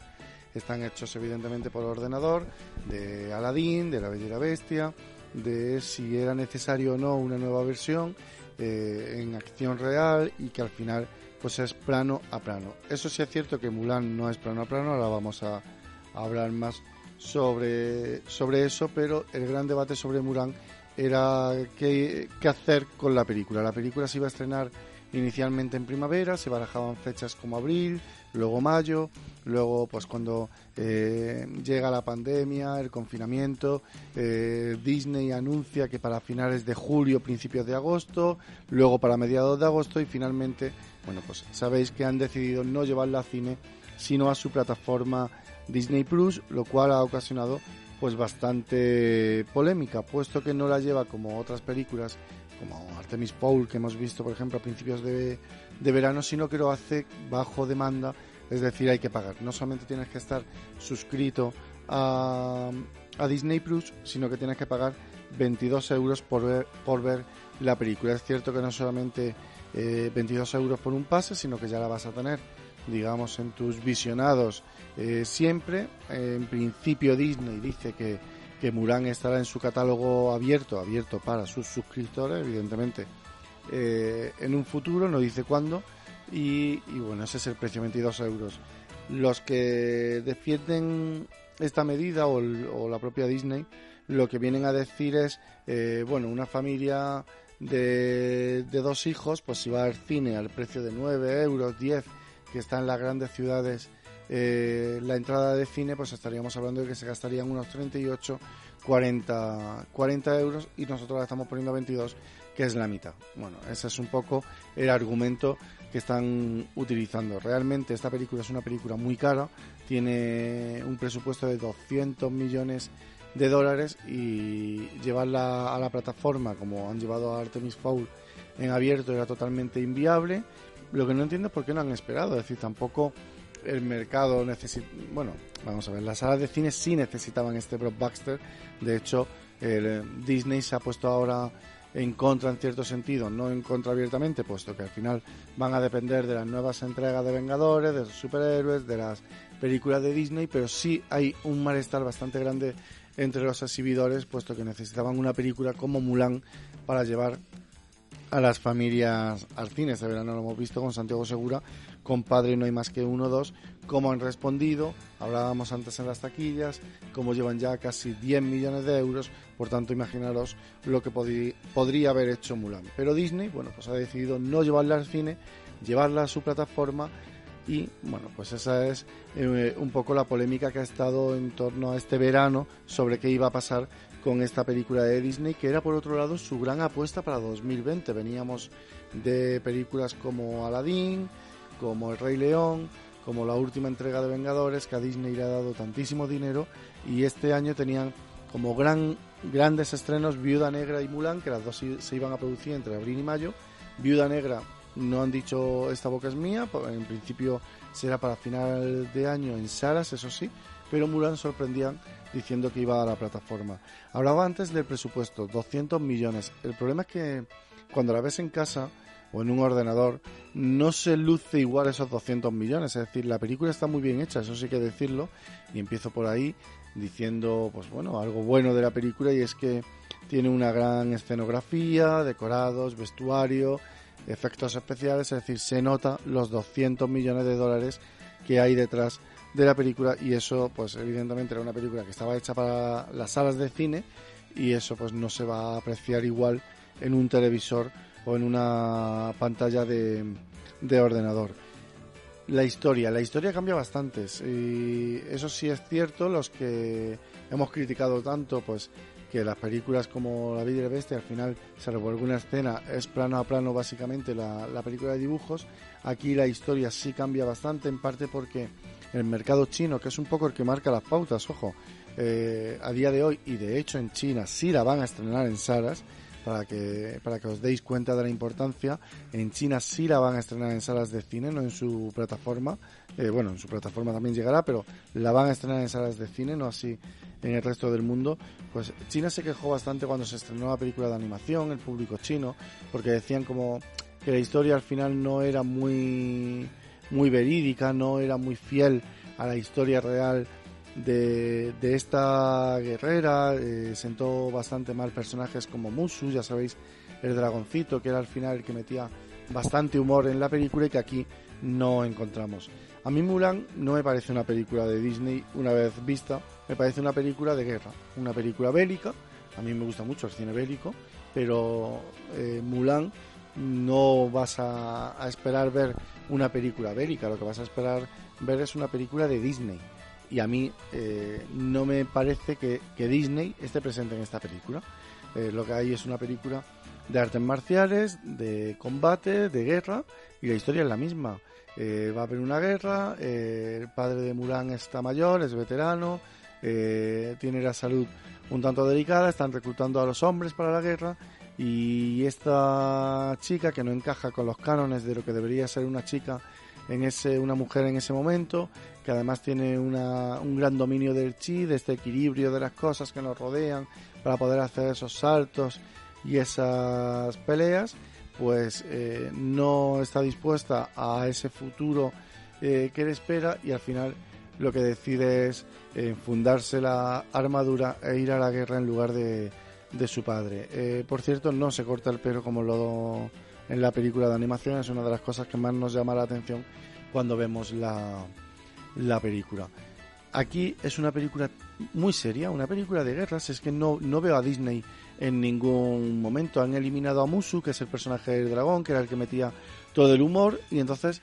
están hechos evidentemente por ordenador, de Aladdin, de La Bella y la Bestia, de si era necesario o no una nueva versión eh, en acción real y que al final pues es plano a plano. Eso sí es cierto que Mulan no es plano a plano, ahora vamos a, hablar más sobre, sobre eso, pero el gran debate sobre Mulan era qué, qué hacer con la película. La película se iba a estrenar inicialmente en primavera, se barajaban fechas como abril, luego mayo, luego pues cuando eh, llega la pandemia, el confinamiento, eh, Disney anuncia que para finales de julio, principios de agosto, luego para mediados de agosto y finalmente, bueno pues sabéis que han decidido no llevarla al cine, sino a su plataforma Disney Plus, lo cual ha ocasionado pues bastante polémica, puesto que no la lleva como otras películas como Artemis Fowl que hemos visto por ejemplo a principios de, de verano, sino que lo hace bajo demanda, es decir, hay que pagar. No solamente tienes que estar suscrito a, a Disney Plus, sino que tienes que pagar 22 euros por ver, por ver la película. Es cierto que no solamente eh, 22 euros por un pase, sino que ya la vas a tener, digamos, en tus visionados eh, siempre. en principio Disney dice que, que Mulan estará en su catálogo abierto, abierto para sus suscriptores, evidentemente eh, en un futuro, no dice cuándo, y, y, bueno, ese es el precio, 22 euros. Los que defienden esta medida o, o la propia Disney, lo que vienen a decir es, eh, bueno, una familia de, de, dos hijos, pues si va al cine al precio de 9 euros, 10, que está en las grandes ciudades, eh, la entrada de cine, pues estaríamos hablando de que se gastarían unos 38, 40, 40 euros y nosotros la estamos poniendo a 22 que es la mitad. Bueno, ese es un poco el argumento que están utilizando. Realmente esta película es una película muy cara, tiene un presupuesto de 200 millones de dólares y llevarla a la plataforma como han llevado a Artemis Fowl en abierto era totalmente inviable. Lo que no entiendo es por qué no han esperado, es decir, tampoco el mercado necesita, bueno, vamos a ver, las salas de cine sí necesitaban este blockbuster, de hecho, el Disney se ha puesto ahora en contra en cierto sentido, no en contra abiertamente, puesto que al final van a depender de las nuevas entregas de Vengadores, de los superhéroes, de las películas de Disney, pero sí hay un malestar bastante grande entre los exhibidores, puesto que necesitaban una película como Mulan para llevar a las familias al cine. Este verano lo hemos visto con Santiago Segura, con Padre No hay más que uno dos, cómo han respondido, hablábamos antes en las taquillas, cómo llevan ya casi 10 millones de euros, por tanto imaginaros lo que podría haber hecho Mulan. Pero Disney, bueno, pues ha decidido no llevarla al cine, llevarla a su plataforma y bueno, pues esa es eh, un poco la polémica que ha estado en torno a este verano sobre qué iba a pasar con esta película de Disney, que era por otro lado su gran apuesta para 2020. Veníamos de películas como Aladdin, como El Rey León, como la última entrega de Vengadores, que a Disney le ha dado tantísimo dinero, y este año tenían como gran, grandes estrenos Viuda Negra y Mulan, que las dos se iban a producir entre abril y mayo. Viuda Negra no han dicho esta boca es mía, en principio será para final de año en salas, eso sí, pero Mulan sorprendían diciendo que iba a la plataforma. Hablaba antes del presupuesto, 200 millones. El problema es que cuando la ves en casa o en un ordenador, no se luce igual esos 200 millones. Es decir, la película está muy bien hecha, eso sí que decirlo. Y empiezo por ahí diciendo, pues bueno, algo bueno de la película y es que tiene una gran escenografía, decorados, vestuario, efectos especiales, es decir, se nota los 200 millones de dólares que hay detrás de la película y eso pues evidentemente era una película que estaba hecha para las salas de cine y eso pues no se va a apreciar igual en un televisor o en una pantalla de, de ordenador. La historia, la historia cambia bastante y eso sí es cierto, los que hemos criticado tanto pues que las películas como La vida y la bestia al final, salvo alguna escena, es plano a plano básicamente la, la película de dibujos, aquí la historia sí cambia bastante, en parte porque el mercado chino, que es un poco el que marca las pautas, ojo, eh, a día de hoy, y de hecho en China sí la van a estrenar en salas, para que, para que os deis cuenta de la importancia. En China sí la van a estrenar en salas de cine, no en su plataforma. Eh, bueno, en su plataforma también llegará, pero la van a estrenar en salas de cine, no así en el resto del mundo. Pues China se quejó bastante cuando se estrenó la película de animación, el público chino, porque decían como que la historia al final no era muy, muy verídica, no era muy fiel a la historia real de, esta guerrera, eh, sentó bastante mal personajes como Musu, ya sabéis, el dragoncito, que era al final el que metía bastante humor en la película y que aquí no encontramos. A mí Mulan no me parece una película de Disney una vez vista, me parece una película de guerra, una película bélica, a mí me gusta mucho el cine bélico, pero eh, Mulan no vas a esperar ver una película bélica, lo que vas a esperar ver es una película de Disney y a mí eh, no me parece que, Disney esté presente en esta película. Eh, lo que hay es una película de artes marciales, de combate, de guerra, y la historia es la misma. Eh, va a haber una guerra, el padre de Mulan está mayor, es veterano, tiene la salud un tanto delicada, están reclutando a los hombres para la guerra, y esta chica que no encaja con los cánones de lo que debería ser una chica en ese, una mujer en ese momento, que además tiene una, un gran dominio del chi, de este equilibrio de las cosas que nos rodean para poder hacer esos saltos y esas peleas, pues eh, no está dispuesta a ese futuro eh, que le espera y al final lo que decide es eh, fundarse la armadura e ir a la guerra en lugar de, de su padre. por cierto, no se corta el pelo como lo en la película de animación, es una de las cosas que más nos llama la atención cuando vemos la, la película. Aquí es una película muy seria, una película de guerras. Es que no, no veo a Disney en ningún momento. Han eliminado a Musu, que es el personaje del dragón, que era el que metía todo el humor, y entonces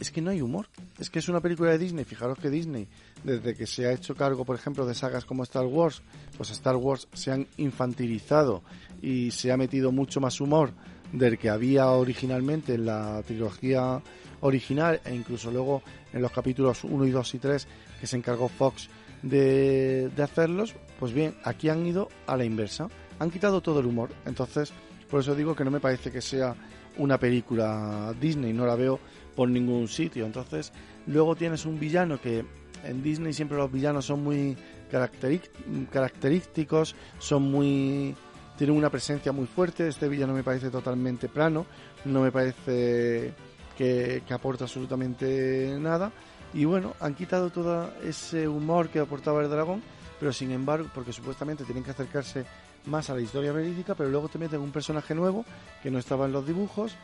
es que no hay humor. Es que es una película de Disney. Fijaros que Disney, desde que se ha hecho cargo, por ejemplo, de sagas como Star Wars, pues Star Wars se han infantilizado y se ha metido mucho más humor del que había originalmente en la trilogía original e incluso luego en los capítulos 1 y 2 y 3 que se encargó Fox de, de hacerlos, pues bien, aquí han ido a la inversa, han quitado todo el humor, entonces por eso digo que no me parece que sea una película Disney, no la veo por ningún sitio, entonces luego tienes un villano que en Disney siempre los villanos son muy característicos, son muy tienen una presencia muy fuerte, este villano me parece totalmente plano, no me parece que, aporta absolutamente nada. Y bueno, han quitado todo ese humor que aportaba el dragón, pero sin embargo, porque supuestamente tienen que acercarse más a la historia verídica, pero luego te meten un personaje nuevo que no estaba en los dibujos,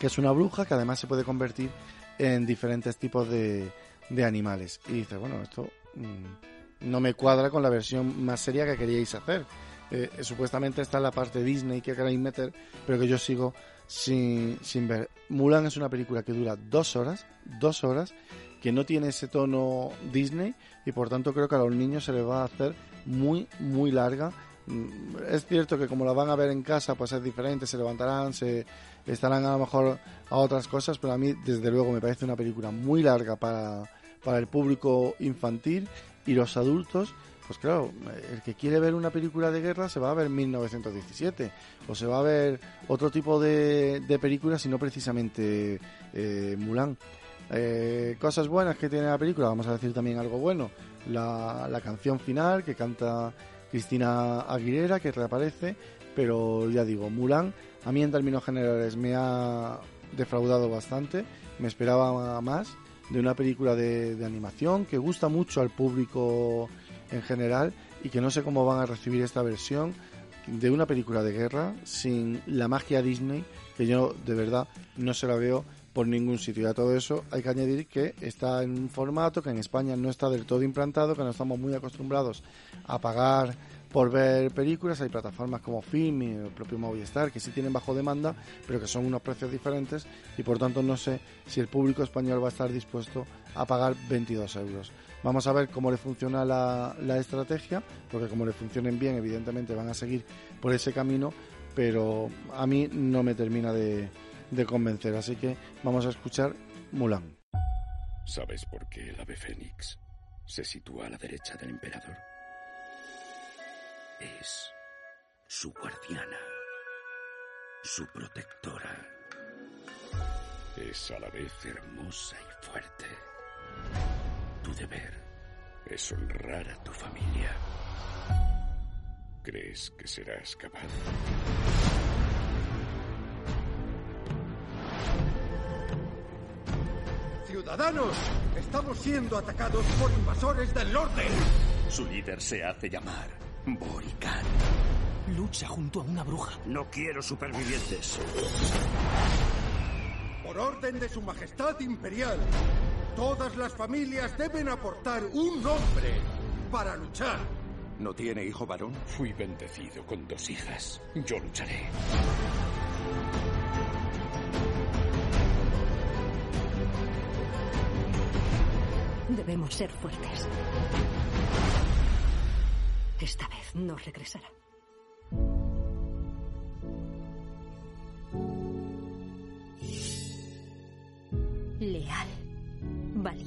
que es una bruja que además se puede convertir en diferentes tipos de, de animales. Y dices, bueno, esto mm, no me cuadra con la versión más seria que queríais hacer. Eh, supuestamente está la parte Disney que queréis meter, pero que yo sigo sin, sin ver. Mulan es una película que dura dos horas, dos horas, que no tiene ese tono Disney y por tanto creo que a los niños se les va a hacer muy, muy larga. Mm, es cierto que como la van a ver en casa, pues es diferente, se levantarán, se estarán a lo mejor a otras cosas, pero a mí desde luego me parece una película muy larga para, para el público infantil y los adultos pues claro, el que quiere ver una película de guerra se va a ver 1917 o se va a ver otro tipo de, de películas y no precisamente eh, Mulan. Eh, cosas buenas que tiene la película, vamos a decir también algo bueno. La, canción final que canta Cristina Aguilera, que reaparece, pero ya digo, Mulan a mí en términos generales me ha defraudado bastante, me esperaba más de una película de animación que gusta mucho al público en general y que no sé cómo van a recibir esta versión. de una película de guerra sin la magia Disney, que yo de verdad no se la veo por ningún sitio. Y a todo eso hay que añadir que está en un formato que en España no está del todo implantado, que no estamos muy acostumbrados a pagar por ver películas. Hay plataformas como Film y el propio Movistar que sí tienen bajo demanda, pero que son unos precios diferentes y por tanto no sé si el público español va a estar dispuesto a pagar 22 euros. Vamos a ver cómo le funciona la, estrategia, porque como le funcionen bien, evidentemente van a seguir por ese camino, pero a mí no me termina de convencer. Así que vamos a escuchar Mulan. ¿Sabes por qué el ave fénix se sitúa a la derecha del emperador? Es su guardiana, su protectora. Es a la vez hermosa y fuerte. Tu deber es honrar a tu familia. ¿Crees que serás capaz? ¡Ciudadanos! Estamos siendo atacados por invasores del norte. Su líder se hace llamar Borican. Lucha junto a una bruja. No quiero supervivientes. Por orden de su majestad imperial, todas las familias deben aportar un nombre para luchar. ¿No tiene hijo varón? Fui bendecido con dos hijas. Yo lucharé. Debemos ser fuertes. Esta vez no regresará.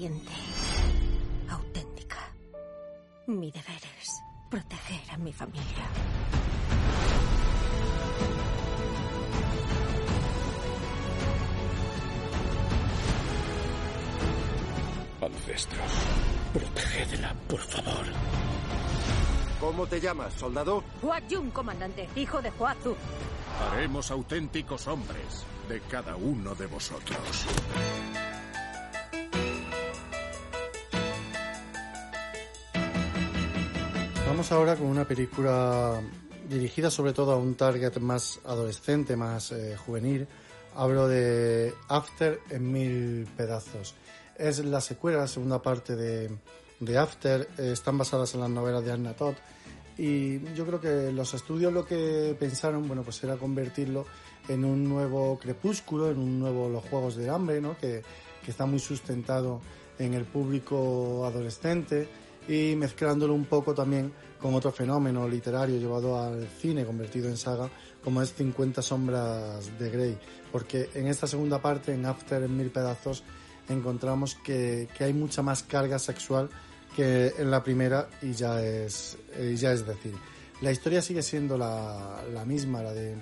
Valiente, auténtica. Mi deber es proteger a mi familia. Ancestros, protegedla, por favor. ¿Cómo te llamas, soldado? Hua Jun, comandante, hijo de Hua Zu. Haremos auténticos hombres de cada uno de vosotros. Vamos ahora con una película dirigida sobre todo a un target más adolescente, más eh, juvenil. Hablo de After en mil pedazos. Es la secuela, la segunda parte de, de After. Eh, están basadas en las novelas de Anna Todd. Y yo creo que los estudios lo que pensaron, bueno, pues era convertirlo en un nuevo crepúsculo, en un nuevo Los Juegos del Hambre, ¿no? Que, que está muy sustentado en el público adolescente y mezclándolo un poco también con otro fenómeno literario llevado al cine, convertido en saga, como es 50 sombras de Grey. Porque en esta segunda parte, en After en mil pedazos, encontramos que, que hay mucha más carga sexual que en la primera y ya es, eh, ya es decir. La historia sigue siendo la, la misma, la de...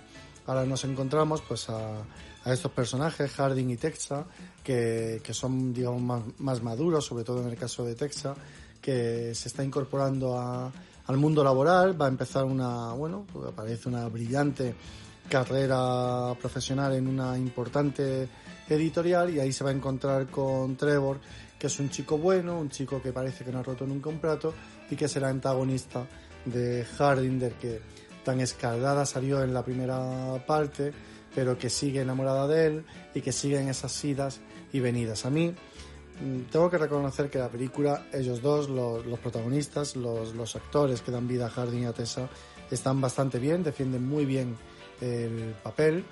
Ahora nos encontramos pues a, a estos personajes, Harding y Texa, que, que son digamos más, más maduros, sobre todo en el caso de Texa, que se está incorporando a, al mundo laboral, va a empezar una, bueno, pues aparece una brillante carrera profesional en una importante editorial y ahí se va a encontrar con Trevor, que es un chico bueno, un chico que parece que no ha roto nunca un plato y que será antagonista de Hardinger, que tan escaldada salió en la primera parte, pero que sigue enamorada de él y que sigue en esas idas y venidas. A mí tengo que reconocer que la película, ellos dos, los, protagonistas, los, los, actores que dan vida a Harding y a Tessa, están bastante bien, defienden muy bien el papel,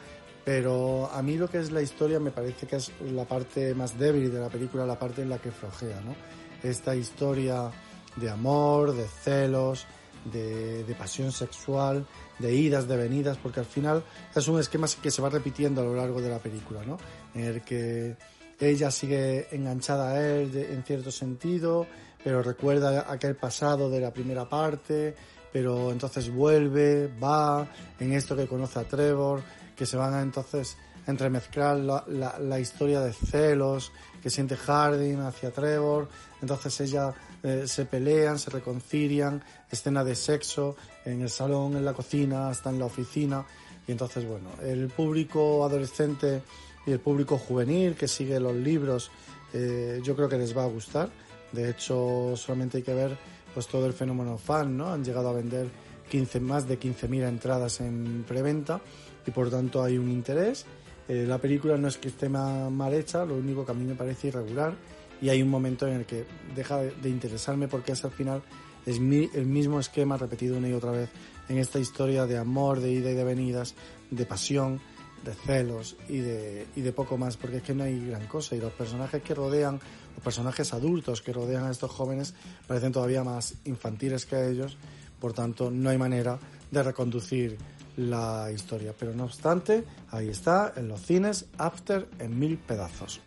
pero a mí lo que es la historia me parece que es la parte más débil de la película, la parte en la que flojea, ¿no? Esta historia de amor, de celos, de, de pasión sexual, de idas, de venidas, porque al final es un esquema que se va repitiendo a lo largo de la película, ¿no? En el que ella sigue enganchada a él en cierto sentido, pero recuerda aquel pasado de la primera parte, pero entonces vuelve, va en esto que conoce a Trevor, que se van a entonces entremezclar la, la, la historia de celos que siente Harding hacia Trevor, entonces ella eh, se pelean, se reconcilian, escena de sexo en el salón, en la cocina, hasta en la oficina, y entonces bueno, el público adolescente y el público juvenil que sigue los libros, eh, yo creo que les va a gustar. De hecho, solamente hay que ver pues todo el fenómeno fan, ¿no? Han llegado a vender 15, más de 15.000 entradas en preventa y por tanto hay un interés. Eh, la película no es que esté ma- mal hecha, lo único que a mí me parece irregular y hay un momento en el que deja de, de interesarme porque es al final es mi- el mismo esquema repetido una y otra vez en esta historia de amor, de ida y de venidas, de pasión, de celos y de, y de poco más, porque es que no hay gran cosa. Y los personajes que rodean, los personajes adultos que rodean a estos jóvenes, parecen todavía más infantiles que ellos, por tanto, no hay manera de reconducir la historia. Pero no obstante, ahí está, en los cines, After en mil pedazos.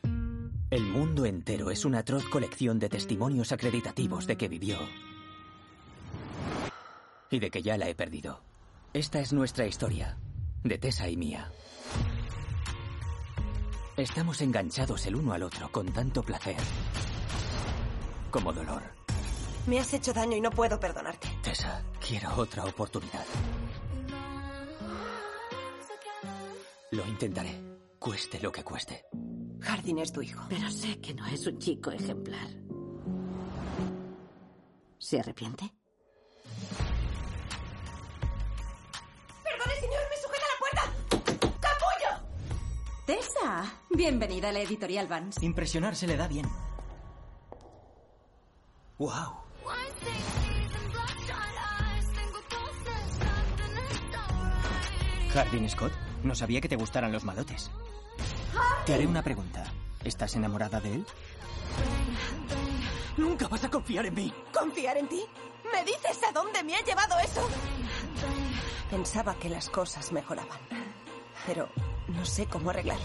El mundo entero es una atroz colección de testimonios acreditativos de que vivió. Y de que ya la he perdido. Esta es nuestra historia, de Tessa y mía. Estamos enganchados el uno al otro con tanto placer como dolor. Me has hecho daño y no puedo perdonarte. Tessa, quiero otra oportunidad. Lo intentaré, cueste lo que cueste. Hardin es tu hijo. Pero sé que no es un chico ejemplar. ¿Se arrepiente? ¡Perdone, señor! Tessa, bienvenida a la editorial Vance. Impresionar se le da bien. ¡Wow! Hardin Scott, no sabía que te gustaran los malotes. Te haré una pregunta. ¿Estás enamorada de él? Nunca vas a confiar en mí. ¿Confiar en ti? ¿Me dices a dónde me ha llevado eso? Pensaba que las cosas mejoraban. Pero no sé cómo arreglarlo.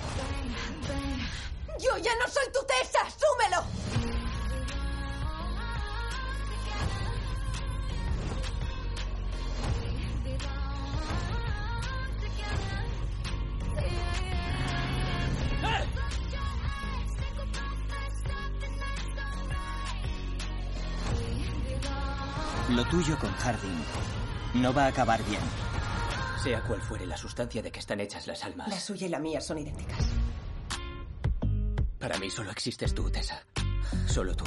¡Yo ya no soy tu Tessa! ¡Súmelo! Lo tuyo con Harding no va a acabar bien. Sea cual fuere la sustancia de que están hechas las almas. La suya y la mía son idénticas. Para mí solo existes tú, Tessa. Solo tú.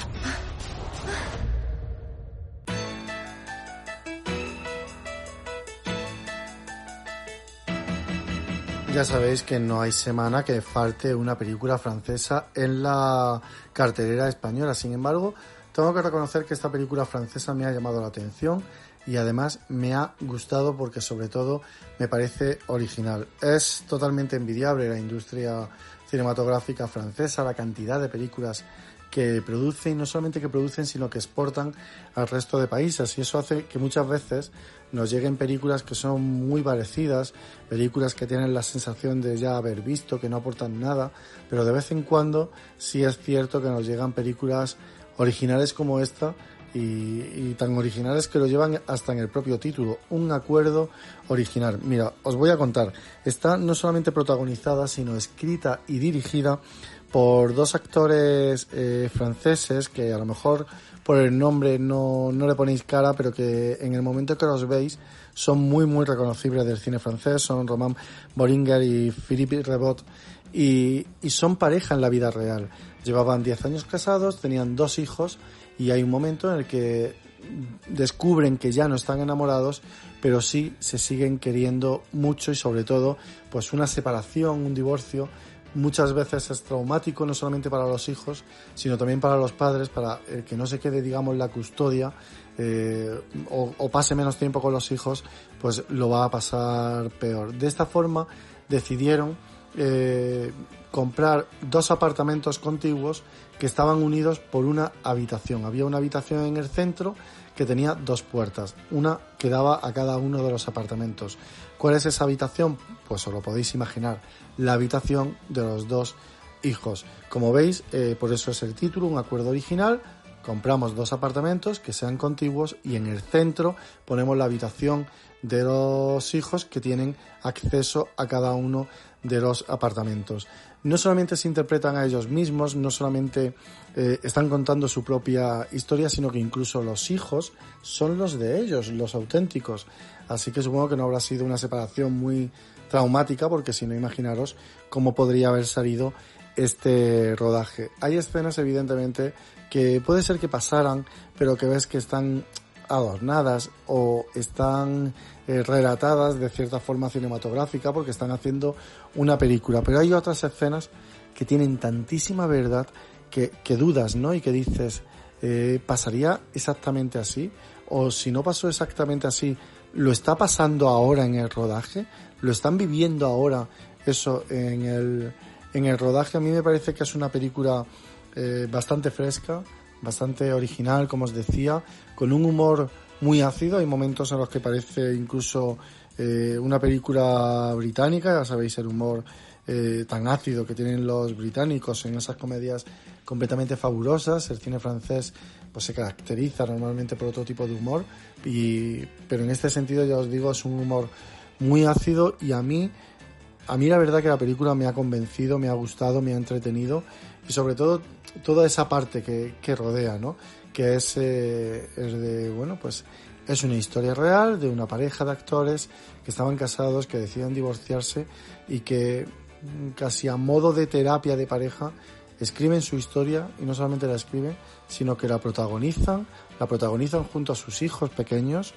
Ya sabéis que no hay semana que falte una película francesa en la cartelera española. Sin embargo, tengo que reconocer que esta película francesa me ha llamado la atención y además me ha gustado porque sobre todo me parece original. Es totalmente envidiable la industria cinematográfica francesa, la cantidad de películas que producen, no solamente que producen, sino que exportan al resto de países. Y eso hace que muchas veces nos lleguen películas que son muy parecidas, películas que tienen la sensación de ya haber visto, que no aportan nada, pero de vez en cuando sí es cierto que nos llegan películas originales como esta y, y tan originales que lo llevan hasta en el propio título, un acuerdo original. Mira, os voy a contar, está no solamente protagonizada, sino escrita y dirigida por dos actores eh, franceses que a lo mejor por el nombre no, no le ponéis cara, pero que en el momento que los veis son muy muy reconocibles del cine francés, son Romain Boringer y Philippe Rebot y, y son pareja en la vida real. Llevaban 10 años casados, tenían dos hijos y hay un momento en el que descubren que ya no están enamorados, pero sí se siguen queriendo mucho y sobre todo pues una separación, un divorcio muchas veces es traumático no solamente para los hijos, sino también para los padres, para el que no se quede, digamos, la custodia eh, o, pase menos tiempo con los hijos, pues lo va a pasar peor. De esta forma decidieron eh, comprar dos apartamentos contiguos que estaban unidos por una habitación. Había una habitación en el centro que tenía dos puertas, una que daba a cada uno de los apartamentos. ¿Cuál es esa habitación? Pues os lo podéis imaginar, la habitación de los dos hijos. Como veis, eh, por eso es el título, un acuerdo original. Compramos dos apartamentos que sean contiguos y en el centro ponemos la habitación de los hijos que tienen acceso a cada uno de los apartamentos. No solamente se interpretan a ellos mismos, no solamente eh, están contando su propia historia, sino que incluso los hijos son los de ellos, los auténticos. Así que supongo que no habrá sido una separación muy traumática, porque si no, imaginaros cómo podría haber salido este rodaje. Hay escenas, evidentemente, que puede ser que pasaran, pero que ves que están adornadas o están eh, relatadas de cierta forma cinematográfica porque están haciendo una película. Pero hay otras escenas que tienen tantísima verdad que, que dudas, ¿no? Y que dices, eh, ¿pasaría exactamente así? O si no pasó exactamente así, ¿lo está pasando ahora en el rodaje? ¿Lo están viviendo ahora eso en el, en el rodaje? A mí me parece que es una película eh, bastante fresca, bastante original, como os decía, con un humor muy ácido. Hay momentos en los que parece incluso eh, una película británica, ya sabéis el humor eh, tan ácido que tienen los británicos en esas comedias completamente fabulosas. El cine francés pues se caracteriza normalmente por otro tipo de humor, y, pero en este sentido ya os digo es un humor muy ácido y a mí a mí la verdad que la película me ha convencido, me ha gustado, me ha entretenido y sobre todo toda esa parte que, que rodea, ¿no? Que es, eh, de, bueno, pues es una historia real de una pareja de actores que estaban casados, que deciden divorciarse y que mm, casi a modo de terapia de pareja escriben su historia y no solamente la escriben, sino que la protagonizan, la protagonizan junto a sus hijos pequeños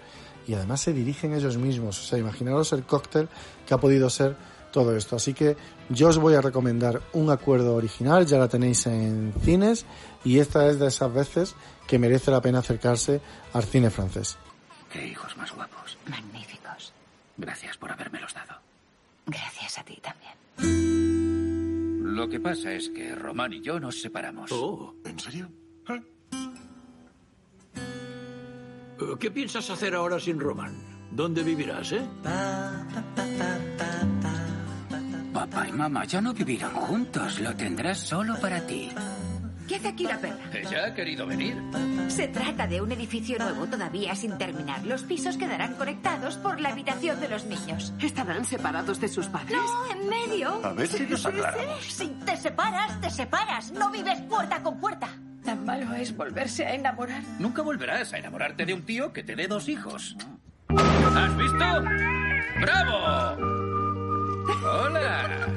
y además se dirigen ellos mismos. O sea, imaginaros el cóctel que ha podido ser todo esto. Así que yo os voy a recomendar un acuerdo original, ya la tenéis en cines y esta es de esas veces que merece la pena acercarse al cine francés. Qué hijos más guapos. Magníficos. Gracias por habérmelos dado. Gracias a ti también. Lo que pasa es que Román y yo nos separamos. Oh, ¿en serio? Eh, ¿Qué piensas hacer ahora sin Román? ¿Dónde vivirás, eh? Papá y mamá ya no vivirán juntos. Lo tendrás solo para ti. ¿Qué hace aquí la perra? Ella ha querido venir. Se trata de un edificio nuevo todavía sin terminar. Los pisos quedarán conectados por la habitación de los niños. ¿Estarán separados de sus padres? No, en medio. A ver si nos aclaramos. Si te separas, te separas. No vives puerta con puerta. Tan malo es volverse a enamorar. Nunca volverás a enamorarte de un tío que te dé dos hijos. ¿Has visto? ¡Bravo! ¡Hola!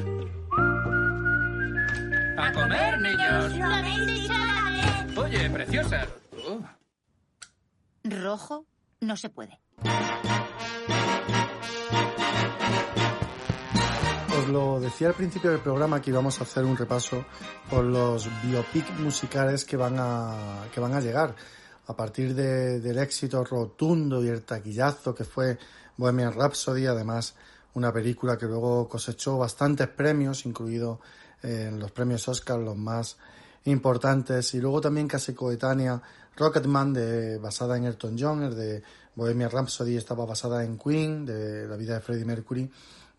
¡A comer, niños! Lo habéis dicho a la vez. Oye, preciosa. Oh, Rojo no se puede. Os lo decía al principio del programa que íbamos a hacer un repaso por los biopic musicales que van a, que van a llegar. A partir de- del éxito rotundo y el taquillazo que fue Bohemian Rhapsody, además una película que luego cosechó bastantes premios, incluido eh, los premios Oscar, los más importantes, y luego también casi coetánea Rocketman, de, basada en Elton John, el de Bohemian Rhapsody estaba basada en Queen, de la vida de Freddie Mercury,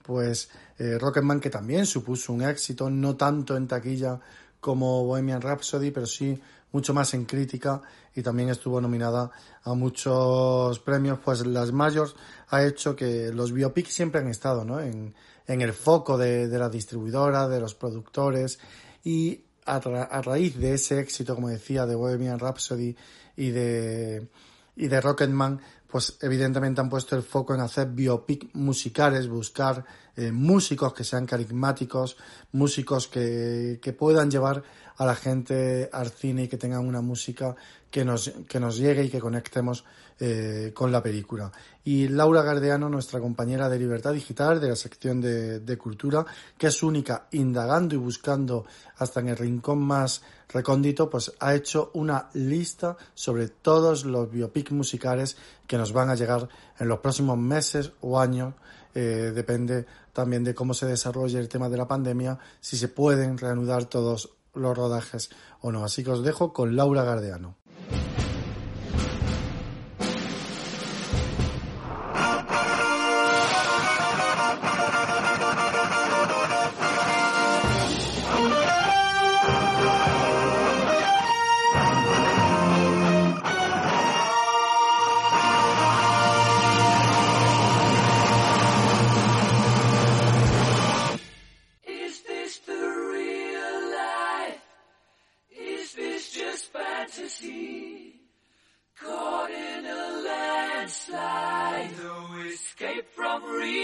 pues eh, Rocketman que también supuso un éxito, no tanto en taquilla como Bohemian Rhapsody, pero sí mucho más en crítica y también estuvo nominada a muchos premios, pues las mayores ha hecho que los biopics siempre han estado ¿no? en, en el foco de, de la distribuidora, de los productores y a, ra- a raíz de ese éxito, como decía, de Bohemian Rhapsody y de, y de Rocketman, pues evidentemente han puesto el foco en hacer biopic musicales, buscar eh, músicos que sean carismáticos, músicos que, que puedan llevar a la gente al cine y que tengan una música que nos, que nos llegue y que conectemos eh, con la película. Y Laura Gardeano, nuestra compañera de Libertad Digital de la sección de, de Cultura, que es única indagando y buscando hasta en el rincón más recóndito, pues ha hecho una lista sobre todos los biopic musicales que nos van a llegar en los próximos meses o años. Eh, depende también de cómo se desarrolle el tema de la pandemia, si se pueden reanudar todos los rodajes o no. Así que os dejo con Laura Gardeano.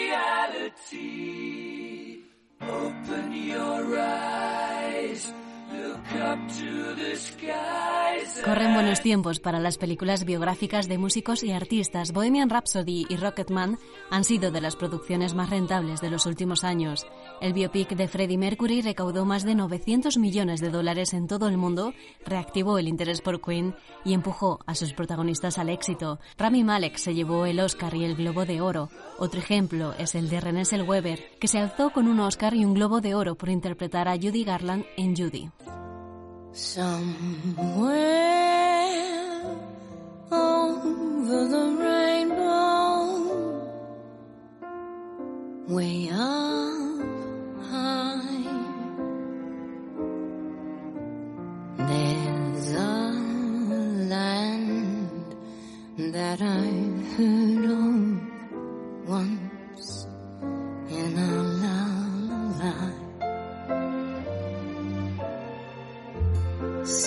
Reality. Open your eyes, Corren buenos tiempos para las películas biográficas de músicos y artistas. Bohemian Rhapsody y Rocketman han sido de las producciones más rentables de los últimos años. El biopic de Freddie Mercury recaudó más de 900 millones de dólares en todo el mundo, reactivó el interés por Queen y empujó a sus protagonistas al éxito. Rami Malek se llevó el Oscar y el Globo de Oro. Otro ejemplo es el de René Zellweger, que se alzó con un Oscar y un Globo de Oro por interpretar a Judy Garland en Judy. Somewhere over the rainbow, way up high, there's a land that I've heard of once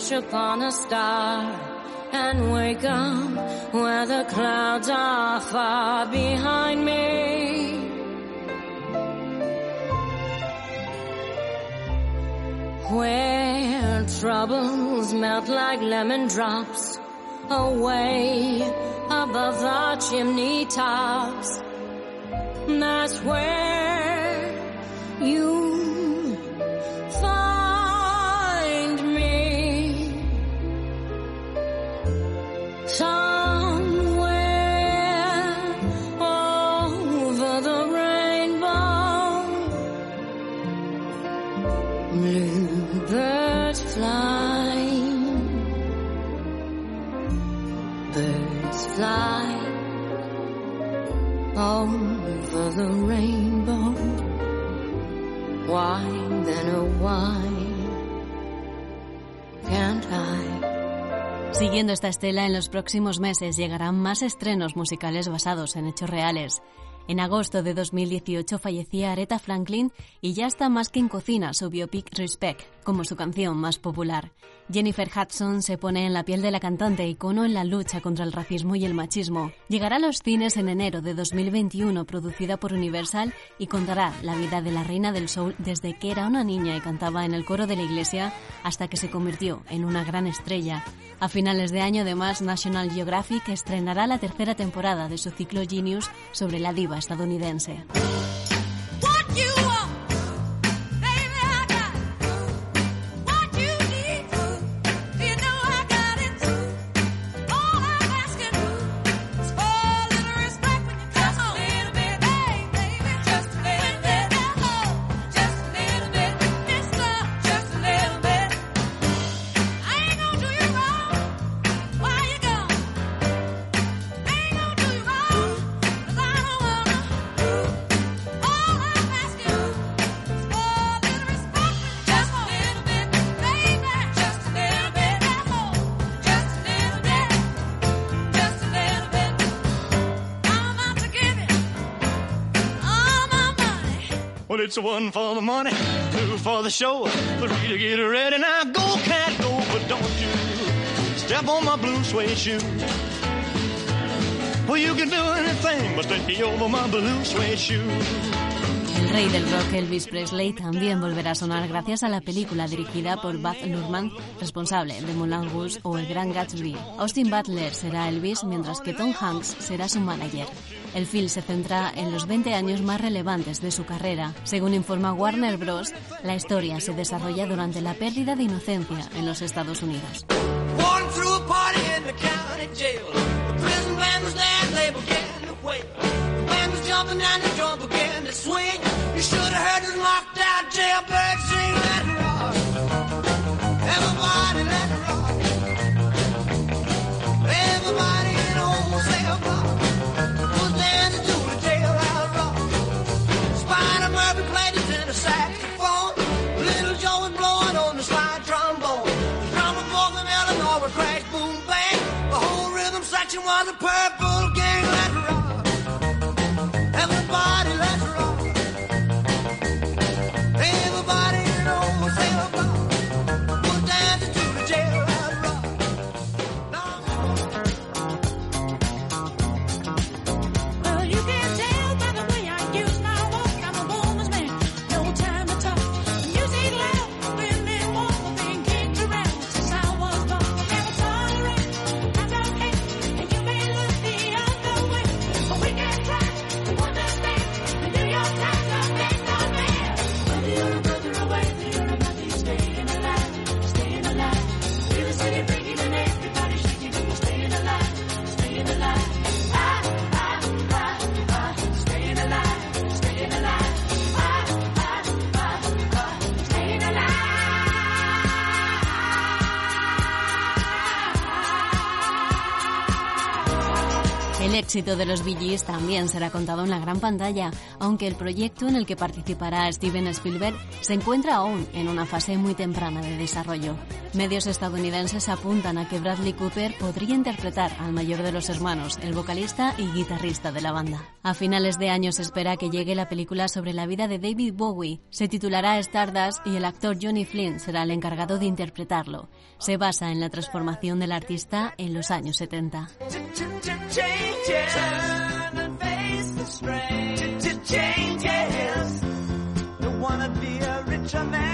wish upon a star and wake up where the clouds are far behind me. Where troubles melt like lemon drops away above the chimney tops. That's where you Siguiendo esta estela, en los próximos meses llegarán más estrenos musicales basados en hechos reales. En agosto de 2018 fallecía Aretha Franklin y ya está más que en cocina su biopic Respect, como su canción más popular. Jennifer Hudson se pone en la piel de la cantante icono en la lucha contra el racismo y el machismo. Llegará a los cines en enero de 2021, producida por Universal, y contará la vida de la reina del soul desde que era una niña y cantaba en el coro de la iglesia hasta que se convirtió en una gran estrella. A finales de año, además, National Geographic estrenará la tercera temporada de su ciclo Genius sobre la diva estadounidense. It's one for the money, two for the show, three to get ready. Now go, cat, go, but don't you step on my blue suede shoe. Well, you can do anything but stay over my blue suede shoe. Rey del rock Elvis Presley también volverá a sonar gracias a la película dirigida por Baz Luhrmann, responsable de Moulin Rouge o El Gran Gatsby. Austin Butler será Elvis, mientras que Tom Hanks será su manager. El film se centra en los 20 años más relevantes de su carrera. Según informa Warner Bros., la historia se desarrolla durante la pérdida de inocencia en los Estados Unidos. You should have heard the knocked out jailbird sing that rock. Everybody let it rock. Everybody in was dancing to the jailhouse rock. Spider Murphy played the tenor saxophone. Little Joe was blowing on the slide trombone. The drummer from Illinois crash, boom, bang. The whole rhythm section was a purple. Éxito de los Bee también será contado en la gran pantalla, aunque el proyecto en el que participará Steven Spielberg se encuentra aún en una fase muy temprana de desarrollo. Medios estadounidenses apuntan a que Bradley Cooper podría interpretar al mayor de los hermanos, el vocalista y guitarrista de la banda. A finales de año se espera que llegue la película sobre la vida de David Bowie. Se titulará Stardust y el actor Johnny Flynn será el encargado de interpretarlo. Se basa en la transformación del artista en los años 70. changes. Turn and face the strain. Changes. Don't wanna be a richer man.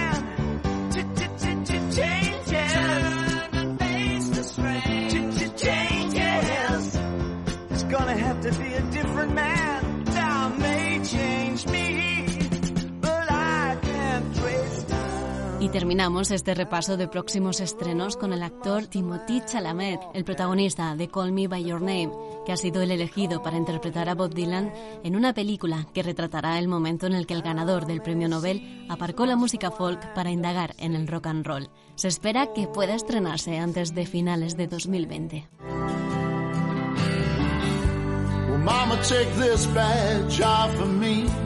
Y terminamos este repaso de próximos estrenos con el actor Timothy Chalamet, el protagonista de Call Me By Your Name, que ha sido el elegido para interpretar a Bob Dylan en una película que retratará el momento en el que el ganador del premio Nobel aparcó la música folk para indagar en el rock and roll. Se espera que pueda estrenarse antes de finales de 2020. Well.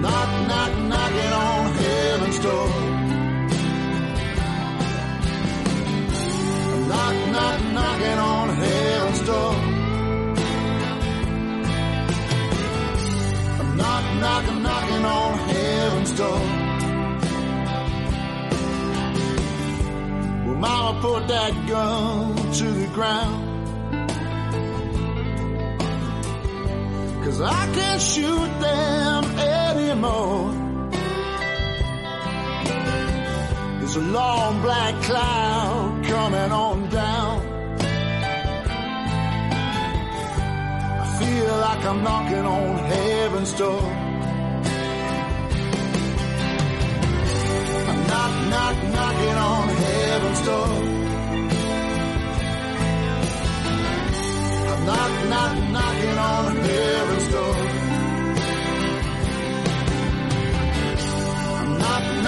Knock, knock, knocking on heaven's door. Knock, knock, knocking on heaven's door. Knock, knock, knocking on heaven's door. Well, mama put that gun to the ground. Cause I can't shoot them There's a long black cloud coming on down. I feel like I'm knocking on heaven's door. I'm knock, knock, knocking on heaven's door. I'm knock, knock, knocking on heaven's door.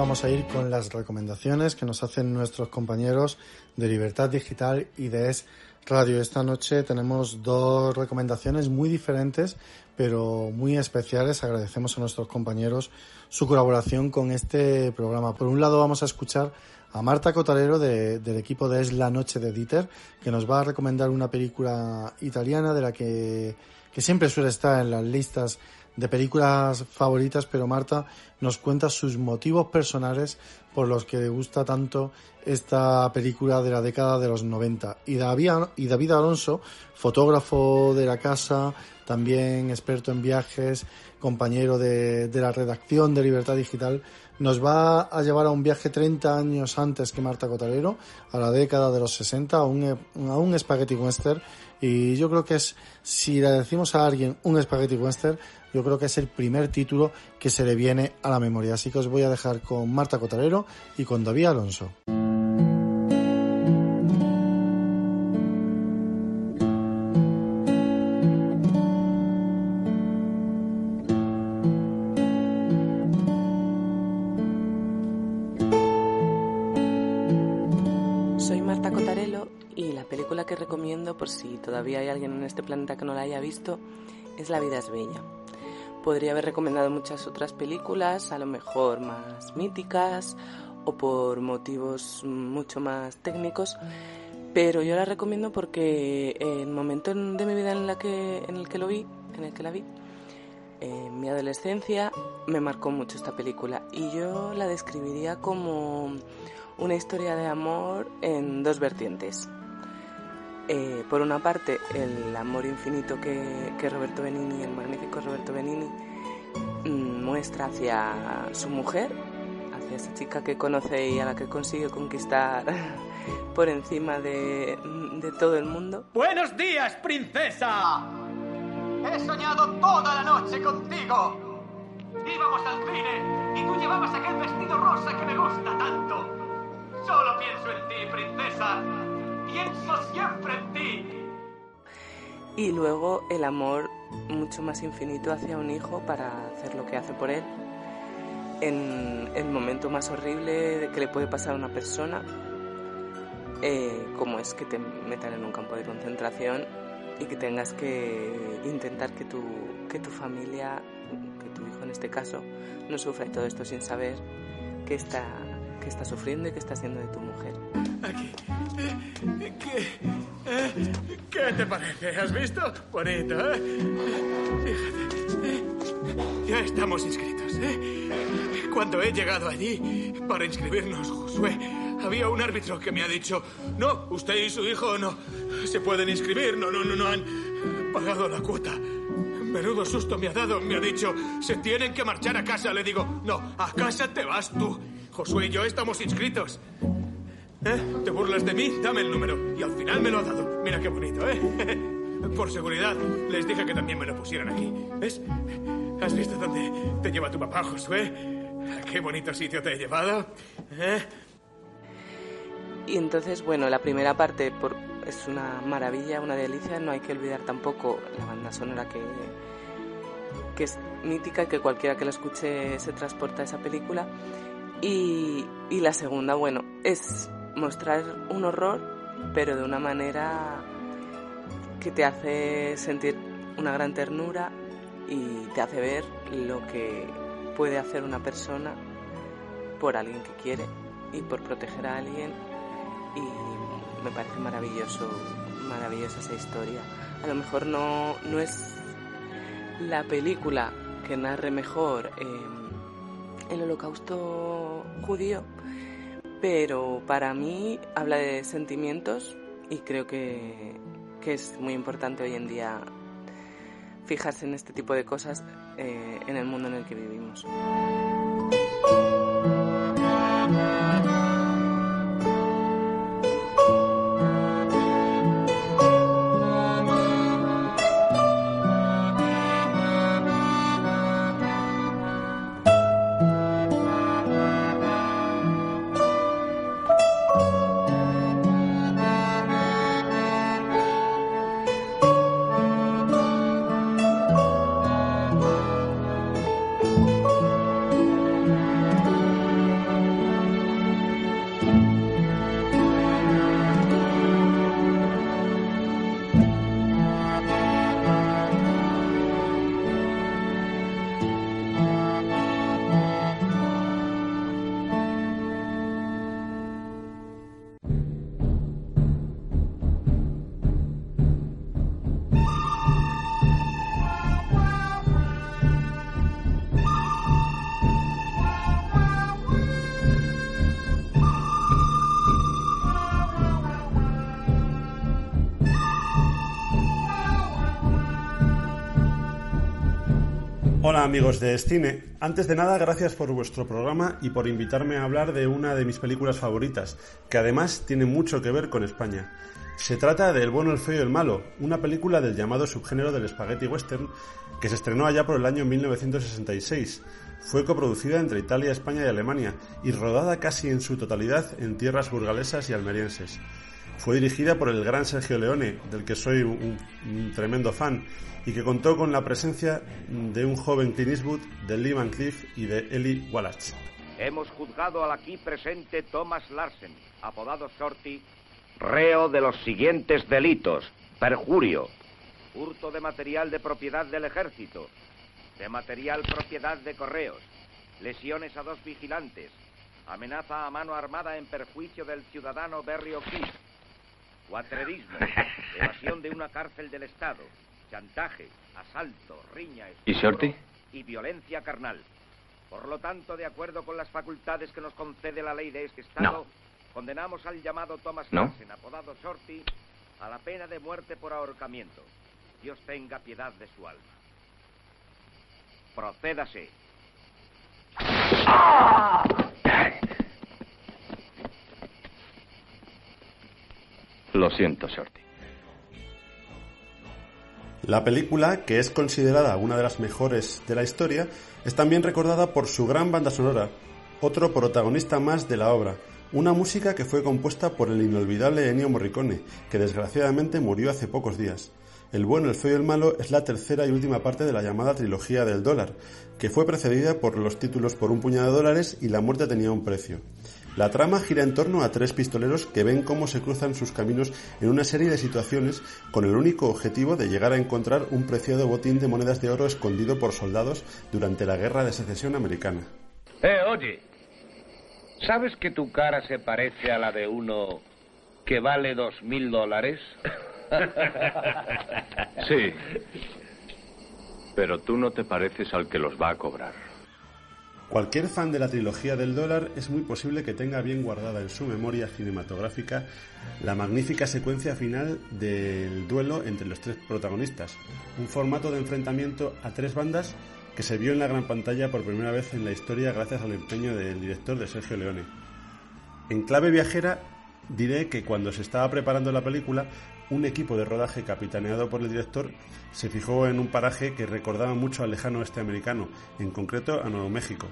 vamos a ir con las recomendaciones que nos hacen nuestros compañeros de Libertad Digital y de Es Radio. Esta noche tenemos dos recomendaciones muy diferentes, pero muy especiales. Agradecemos a nuestros compañeros su colaboración con este programa. Por un lado vamos a escuchar a Marta Cotarero de- del equipo de Es la Noche de Dieter, que nos va a recomendar una película italiana de la que, que siempre suele estar en las listas de películas favoritas, pero Marta nos cuenta sus motivos personales por los que le gusta tanto esta película de la década de los 90. Y David, Alonso, fotógrafo de la casa, también experto en viajes, compañero de, de la redacción de Libertad Digital, nos va a llevar a un viaje 30 años antes que Marta Cotarero, a la década de los 60, a un, a un spaghetti western. Y yo creo que es, si le decimos a alguien un spaghetti western, yo creo que es el primer título que se le viene a la memoria. Así que os voy a dejar con Marta Cotarero y con David Alonso. Si todavía hay alguien en este planeta que no la haya visto, es La vida es bella. Podría haber recomendado muchas otras películas, a lo mejor más míticas o por motivos mucho más técnicos, pero yo la recomiendo porque en el momento en- de mi vida en, la que, en el que lo vi, en el que la vi, en mi adolescencia me marcó mucho esta película y yo la describiría como una historia de amor en dos vertientes. Eh, por una parte, el amor infinito que, que Roberto Benini, el magnífico Roberto Benini, mm, muestra hacia su mujer, hacia esa chica que conoce y a la que consigue conquistar por encima de, de todo el mundo. ¡Buenos días, princesa! He soñado toda la noche contigo. Íbamos al cine y tú llevabas aquel vestido rosa que me gusta tanto. Solo pienso en ti, princesa. Pienso siempre en ti. Y luego el amor mucho más infinito hacia un hijo para hacer lo que hace por él. En el momento más horrible que le puede pasar a una persona, eh, como es que te metan en un campo de concentración y que tengas que intentar que tu, que tu familia, que tu hijo en este caso, no sufra y todo esto sin saber que está, que está sufriendo y que está haciendo de tu mujer. ¿Qué, ¿Qué te parece? ¿Has visto? Bonito, ¿eh? Fíjate. Ya estamos inscritos, ¿eh? Cuando he llegado allí para inscribirnos, Josué, había un árbitro que me ha dicho, no, usted y su hijo no se pueden inscribir, no, no, no, no han pagado la cuota. Menudo susto me ha dado, me ha dicho, se tienen que marchar a casa. Le digo, no, a casa te vas tú. Josué y yo estamos inscritos. ¿Eh? ¿Te burlas de mí? Dame el número. Y al final me lo ha dado. Mira qué bonito, ¿eh? Por seguridad, les dije que también me lo pusieran aquí. ¿Ves? ¿Has visto dónde te lleva tu papá, Josué? Qué bonito sitio te he llevado. ¿Eh? Y entonces, bueno, la primera parte por- es una maravilla, una delicia. No hay que olvidar tampoco la banda sonora que, que es mítica que cualquiera que la escuche se transporta a esa película. Y la segunda, bueno, es mostrar un horror, pero de una manera que te hace sentir una gran ternura y te hace ver lo que puede hacer una persona por alguien que quiere y por proteger a alguien y me parece maravilloso, maravillosa esa historia. A lo mejor no, no es la película que narre mejor eh, el holocausto judío, pero para mí habla de sentimientos y creo que, que es muy importante hoy en día fijarse en este tipo de cosas eh, en el mundo en el que vivimos. Hola amigos de Cine. Antes de nada, gracias por vuestro programa y por invitarme a hablar de una de mis películas favoritas, que además tiene mucho que ver con España. Se trata de El bueno, el feo y el malo, una película del llamado subgénero del spaghetti western que se estrenó allá por el año 1966. Fue coproducida entre Italia, España y Alemania y rodada casi en su totalidad en tierras burgalesas y almerienses. Fue dirigida por el gran Sergio Leone, del que soy un, un tremendo fan, y que contó con la presencia de un joven Clint Eastwood, de Lee Van Cleef y de Eli Wallach. Hemos juzgado al aquí presente Thomas Larsen, apodado Shorty, reo de los siguientes delitos: perjurio, hurto de material de propiedad del ejército, de material propiedad de correos, lesiones a dos vigilantes, amenaza a mano armada en perjuicio del ciudadano Berry O'Keefe, cuatrerismo, evasión de una cárcel del Estado, chantaje, asalto, riña, ¿Y Shorty? estupro y violencia carnal. Por lo tanto, de acuerdo con las facultades que nos concede la ley de este Estado, condenamos al llamado Thomas No. Larsen, apodado Shorty, a la pena de muerte por ahorcamiento. Dios tenga piedad de su alma. Procédase. Lo siento, Shorty. La película, que es considerada una de las mejores de la historia, es también recordada por su gran banda sonora, otro protagonista más de la obra, una música que fue compuesta por el inolvidable Ennio Morricone, que desgraciadamente murió hace pocos días. El bueno, el feo y el malo es la tercera y última parte de la llamada trilogía del dólar, que fue precedida por los títulos Por un puñado de dólares y La muerte tenía un precio. La trama gira en torno a tres pistoleros que ven cómo se cruzan sus caminos en una serie de situaciones con el único objetivo de llegar a encontrar un preciado botín de monedas de oro escondido por soldados durante la Guerra de Secesión Americana. Eh, oye. ¿Sabes que tu cara se parece a la de uno que vale dos mil dólares? Sí. Pero tú no te pareces al que los va a cobrar. Cualquier fan de la trilogía del dólar es muy posible que tenga bien guardada en su memoria cinematográfica la magnífica secuencia final del duelo entre los tres protagonistas, un formato de enfrentamiento a tres bandas que se vio en la gran pantalla por primera vez en la historia gracias al empeño del director de Sergio Leone. En clave viajera diré que cuando se estaba preparando la película, un equipo de rodaje capitaneado por el director se fijó en un paraje que recordaba mucho al lejano oeste americano, en concreto a Nuevo México.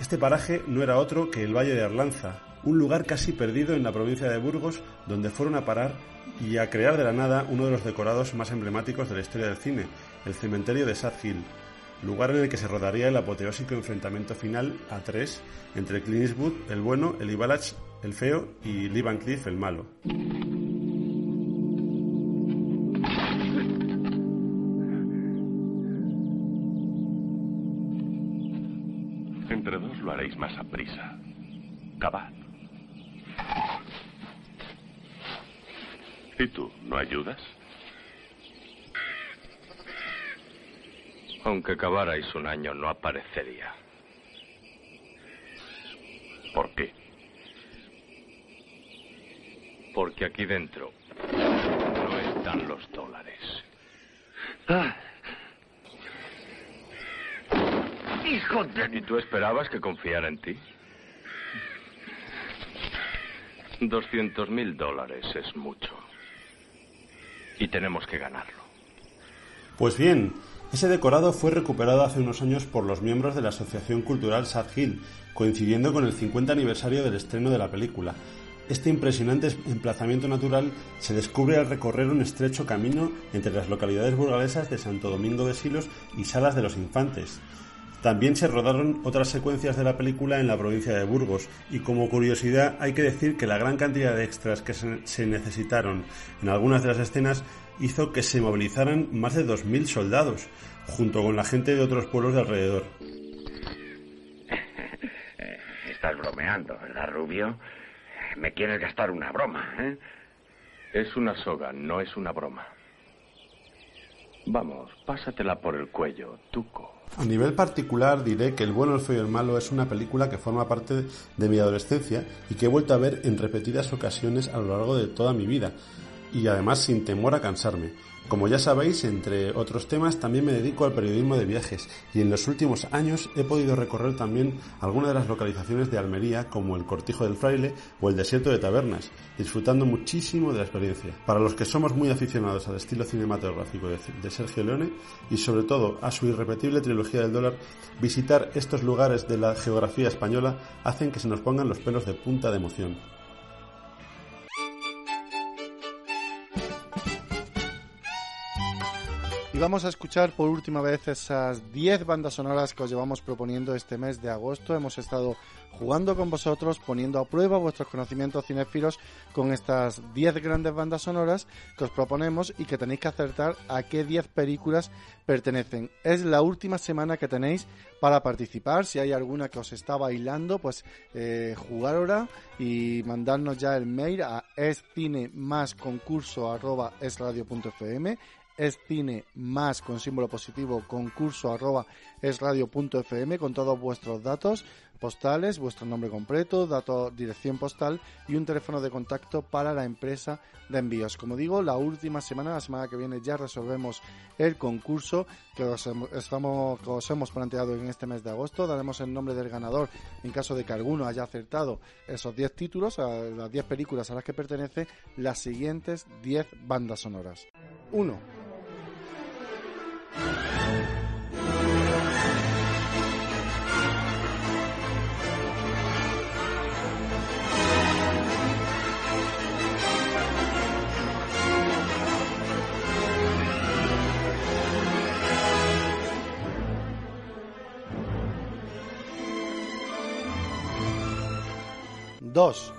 Este paraje no era otro que el Valle de Arlanza, un lugar casi perdido en la provincia de Burgos, donde fueron a parar y a crear de la nada uno de los decorados más emblemáticos de la historia del cine, el cementerio de Sad Hill, lugar en el que se rodaría el apoteósico enfrentamiento final a tres entre Clint Eastwood, el bueno, el Ibalach, el feo, y Lee Van Cleef, el malo. Más a prisa. Cavad. ¿Y tú, no ayudas? Aunque cavarais un año, no aparecería. ¿Por qué? Porque aquí dentro no están los dólares. ¡Hijo de... ¿Y tú esperabas que confiara en ti? Doscientos mil dólares es mucho. Y tenemos que ganarlo. Pues bien, ese decorado fue recuperado hace unos años por los miembros de la Asociación Cultural Sad Hill, coincidiendo con el 50 aniversario del estreno de la película. Este impresionante emplazamiento natural se descubre al recorrer un estrecho camino entre las localidades burgalesas de Santo Domingo de Silos y Salas de los Infantes. También se rodaron otras secuencias de la película en la provincia de Burgos y como curiosidad hay que decir que la gran cantidad de extras que se, necesitaron en algunas de las escenas hizo que se movilizaran más de 2.000 soldados, junto con la gente de otros pueblos de alrededor. Estás bromeando, ¿verdad, Rubio? Me quieres gastar una broma, ¿eh? Es una soga, no es una broma. Vamos, pásatela por el cuello, Tuco. A nivel particular diré que El bueno, el feo y el malo es una película que forma parte de mi adolescencia y que he vuelto a ver en repetidas ocasiones a lo largo de toda mi vida y además sin temor a cansarme. Como ya sabéis, entre otros temas, también me dedico al periodismo de viajes y en los últimos años he podido recorrer también algunas de las localizaciones de Almería, como el Cortijo del Fraile o el Desierto de Tabernas, disfrutando muchísimo de la experiencia. Para los que somos muy aficionados al estilo cinematográfico de, Sergio Leone y sobre todo a su irrepetible trilogía del dólar, visitar estos lugares de la geografía española hacen que se nos pongan los pelos de punta de emoción. Vamos a escuchar por última vez esas 10 bandas sonoras que os llevamos proponiendo este mes de agosto. Hemos estado jugando con vosotros, poniendo a prueba vuestros conocimientos cinéfilos con estas 10 grandes bandas sonoras que os proponemos y que tenéis que acertar a qué 10 películas pertenecen. Es la última semana que tenéis para participar. Si hay alguna que os está bailando, pues eh, jugar ahora y mandarnos ya el mail a escine esradio.fm es cine más con símbolo positivo concurso arroba es radio.fm con todos vuestros datos postales, vuestro nombre completo, dato, dirección postal y un teléfono de contacto para la empresa de envíos. Como digo, la última semana, la semana que viene ya resolvemos el concurso que os, estamos, que os hemos planteado en este mes de agosto. Daremos el nombre del ganador en caso de que alguno haya acertado esos 10 títulos, a las 10 películas a las que pertenece las siguientes 10 bandas sonoras. 1. Dos.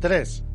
3.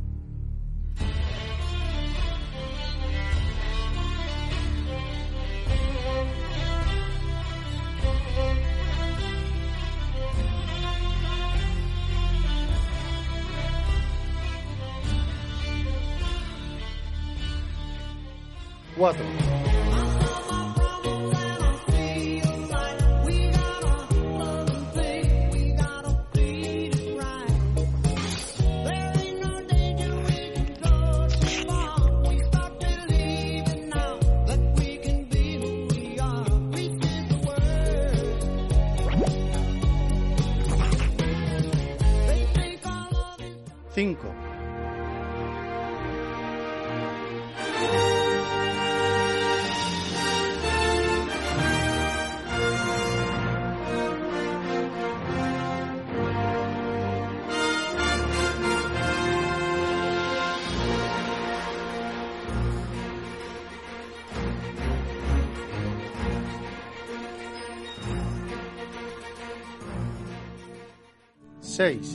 6.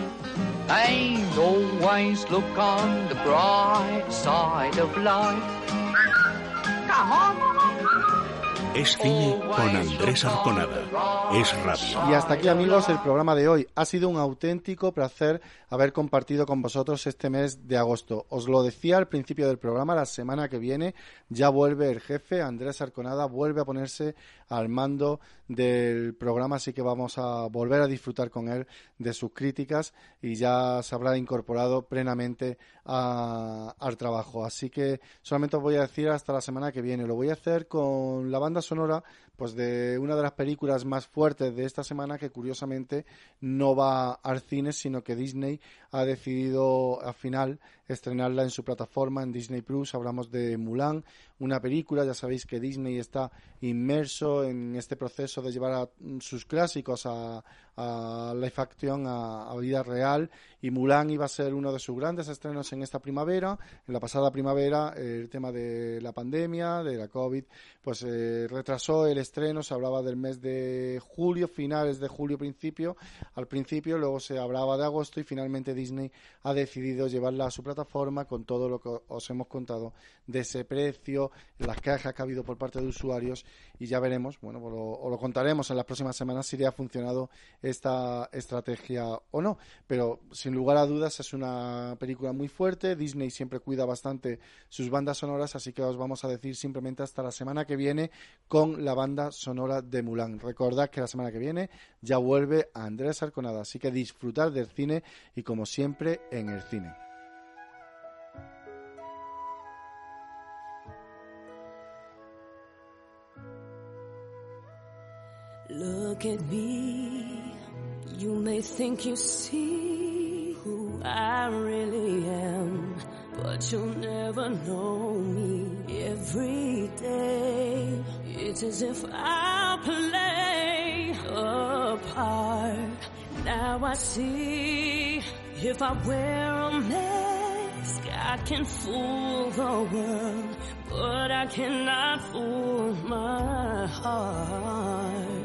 And always look on the bright side of life. Come on. Es cine con Andrés Arconada. Es radio. Y hasta aquí amigos el programa de hoy. Ha sido un auténtico placer haber compartido con vosotros este mes de agosto. Os lo decía al principio del programa, la semana que viene ya vuelve el jefe, Andrés Arconada, vuelve a ponerse al mando del programa, así que vamos a volver a disfrutar con él de sus críticas y ya se habrá incorporado plenamente a- al trabajo. Así que solamente os voy a decir hasta la semana que viene. Lo voy a hacer con la banda sonora pues de una de las películas más fuertes de esta semana que curiosamente no va al cine sino que Disney ha decidido al final estrenarla en su plataforma en Disney Plus. Hablamos de Mulan una película ya sabéis que Disney está inmerso en este proceso de llevar a sus clásicos a, a live action a, vida real y Mulan iba a ser uno de sus grandes estrenos en esta primavera en la pasada primavera el tema de la pandemia de la COVID pues eh, retrasó el estreno, se hablaba del mes de julio, finales de julio principio, al principio, luego se hablaba de agosto y finalmente Disney ha decidido llevarla a su plataforma con todo lo que os hemos contado de ese precio, las quejas que ha habido por parte de usuarios y ya veremos, bueno, pues lo, os lo contaremos en las próximas semanas si le ha funcionado esta estrategia o no, pero sin lugar a dudas es una película muy fuerte, Disney siempre cuida bastante sus bandas sonoras, así que os vamos a decir simplemente hasta la semana que viene con la banda sonora de Mulan. Recordad que la semana que viene ya vuelve Andrés Arconada, así que disfrutar del cine y como siempre en el cine. Look at me. You may think you see who I really am, but you'll never know me every day. It's as if I play a part. Now I see if I wear a mask, I can fool the world, but I cannot fool my heart.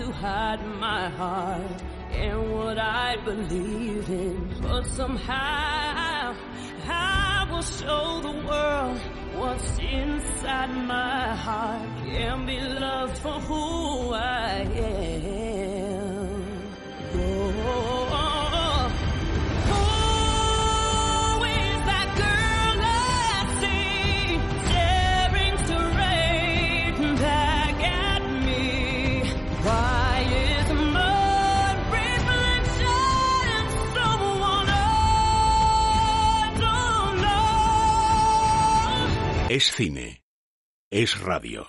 To hide my heart and what I believe in. But somehow I will show the world what's inside my heart and be loved for who I am. Oh, Es cine. Es radio.